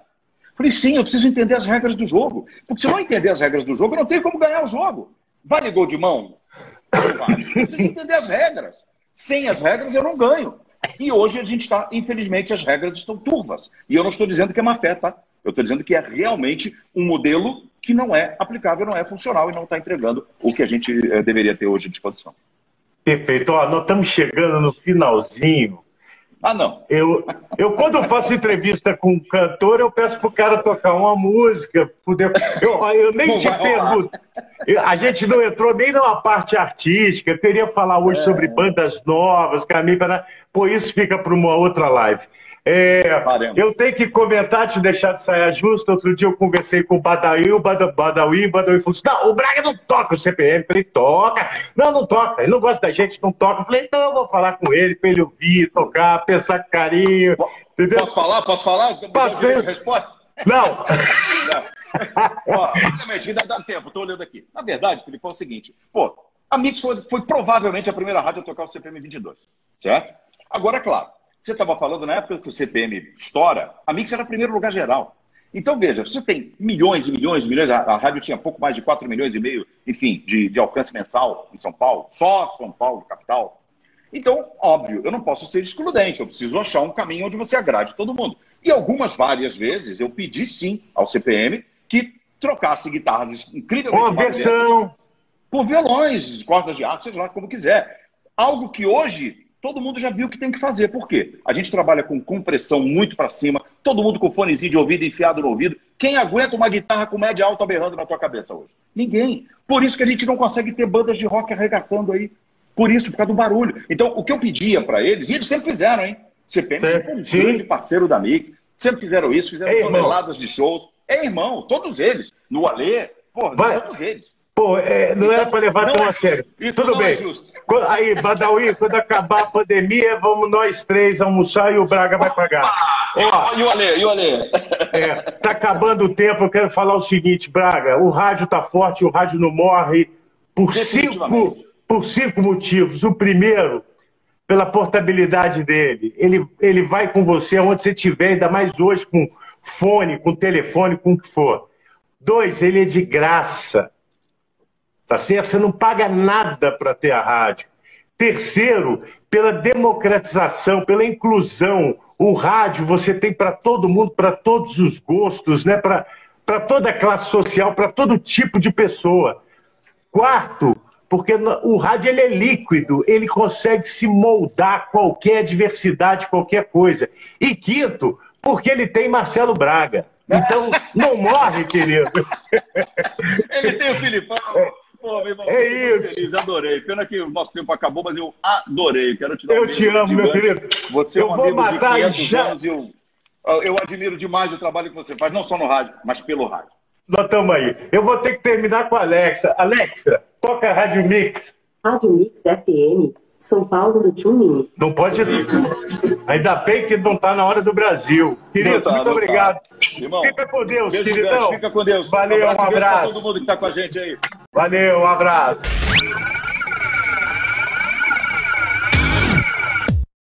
Falei, sim, eu preciso entender as regras do jogo. Porque se eu não entender as regras do jogo, eu não tenho como ganhar o jogo. Vale gol de mão? Não vale. Eu preciso entender as regras. Sem as regras, eu não ganho. E hoje a gente está, infelizmente, as regras estão turvas. E eu não estou dizendo que é má fé, tá? Eu estou dizendo que é realmente um modelo que não é aplicável, não é funcional e não está entregando o que a gente eh, deveria ter hoje à disposição. Perfeito. Ó, nós estamos chegando no finalzinho. Ah, não. Eu, eu quando eu faço entrevista com um cantor, eu peço pro cara tocar uma música. Poder... Eu, eu nem te pergunto. A gente não entrou nem numa parte artística. Eu queria falar hoje é. sobre bandas novas, caminho para. Pô, isso fica para uma outra live. É, eu tenho que comentar, te deixar de sair justo. Outro dia eu conversei com o Badawi, o Badawi, o Badawi falou assim: não, o Braga não toca o CPM. Eu falei, toca. Não, não toca. Ele não gosta da gente, não toca. Eu falei, então eu vou falar com ele, para ele ouvir, tocar, pensar com carinho. Entendeu? Posso falar? Posso falar? Passei. Resposta? Não. Ó, rapidamente, ainda dá tempo, estou olhando aqui. Na verdade, Felipe, é o seguinte: pô, a Mix foi, foi provavelmente a primeira rádio a tocar o CPM 22, certo? Agora, é claro você estava falando na época que o CPM estoura, a Mix era primeiro lugar geral. Então, veja, você tem milhões e milhões e milhões, a, a, rádio tinha pouco mais de 4 milhões e meio, enfim, de, de alcance mensal em São Paulo, só São Paulo, capital. Então, óbvio, eu não posso ser excludente, eu preciso achar um caminho onde você agrade todo mundo. E algumas, várias vezes, eu pedi sim ao CPM que trocasse guitarras incrivelmente. Uma versão. Por violões, cordas de aço, seja lá como quiser. Algo que hoje todo mundo já viu o que tem que fazer. Por quê? A gente trabalha com compressão muito para cima, todo mundo com fonezinho de ouvido enfiado no ouvido. Quem aguenta uma guitarra com média alta berrando na tua cabeça hoje? Ninguém. Por isso que a gente não consegue ter bandas de rock arregaçando aí. Por isso, por causa do barulho. Então, o que eu pedia para eles, e eles sempre fizeram, hein? CPM é um grande parceiro da Mix, sempre fizeram isso, fizeram Ei, toneladas de shows. É irmão, todos eles. No Alê, porra, todos eles. Pô, é, não então, era para levar tão é, a sério. Tudo bem. É Aí, Badawi, quando acabar a pandemia, vamos nós três almoçar e o Braga vai pagar. Ó, e o Ale, e o Ale? É, tá acabando o tempo, eu quero falar o seguinte, Braga, o rádio tá forte, o rádio não morre por cinco, por cinco motivos. O primeiro, pela portabilidade dele. Ele, ele vai com você aonde você estiver, ainda mais hoje com fone, com telefone, com o que for. Dois, ele é de graça. Tá certo? Você não paga nada para ter a rádio. Terceiro, pela democratização, pela inclusão. O rádio você tem para todo mundo, para todos os gostos, né? para toda a classe social, para todo tipo de pessoa. Quarto, porque o rádio ele é líquido, ele consegue se moldar qualquer diversidade, qualquer coisa. E quinto, porque ele tem Marcelo Braga. Então, não morre, querido. Ele tem o Filipão. É. Pô, meu irmão, é isso. Feliz, adorei. Pena que o nosso tempo acabou, mas eu adorei. Quero te dar Eu um te amo, meu querido. Você é eu é um vou matar de já... anos e eu, eu admiro demais o trabalho que você faz, não só no rádio, mas pelo rádio. Nós estamos aí. Eu vou ter que terminar com a Alexa. Alexa, toca a Rádio Mix. Rádio Mix FM são Paulo no Tuning. Não pode. Ainda bem que não está na hora do Brasil. Querido, tá, muito obrigado. Tá. Irmão, fica com Deus, queridão. Fica com Deus. Valeu, um abraço. Um abraço. todo mundo que está com a gente aí. Valeu, um abraço.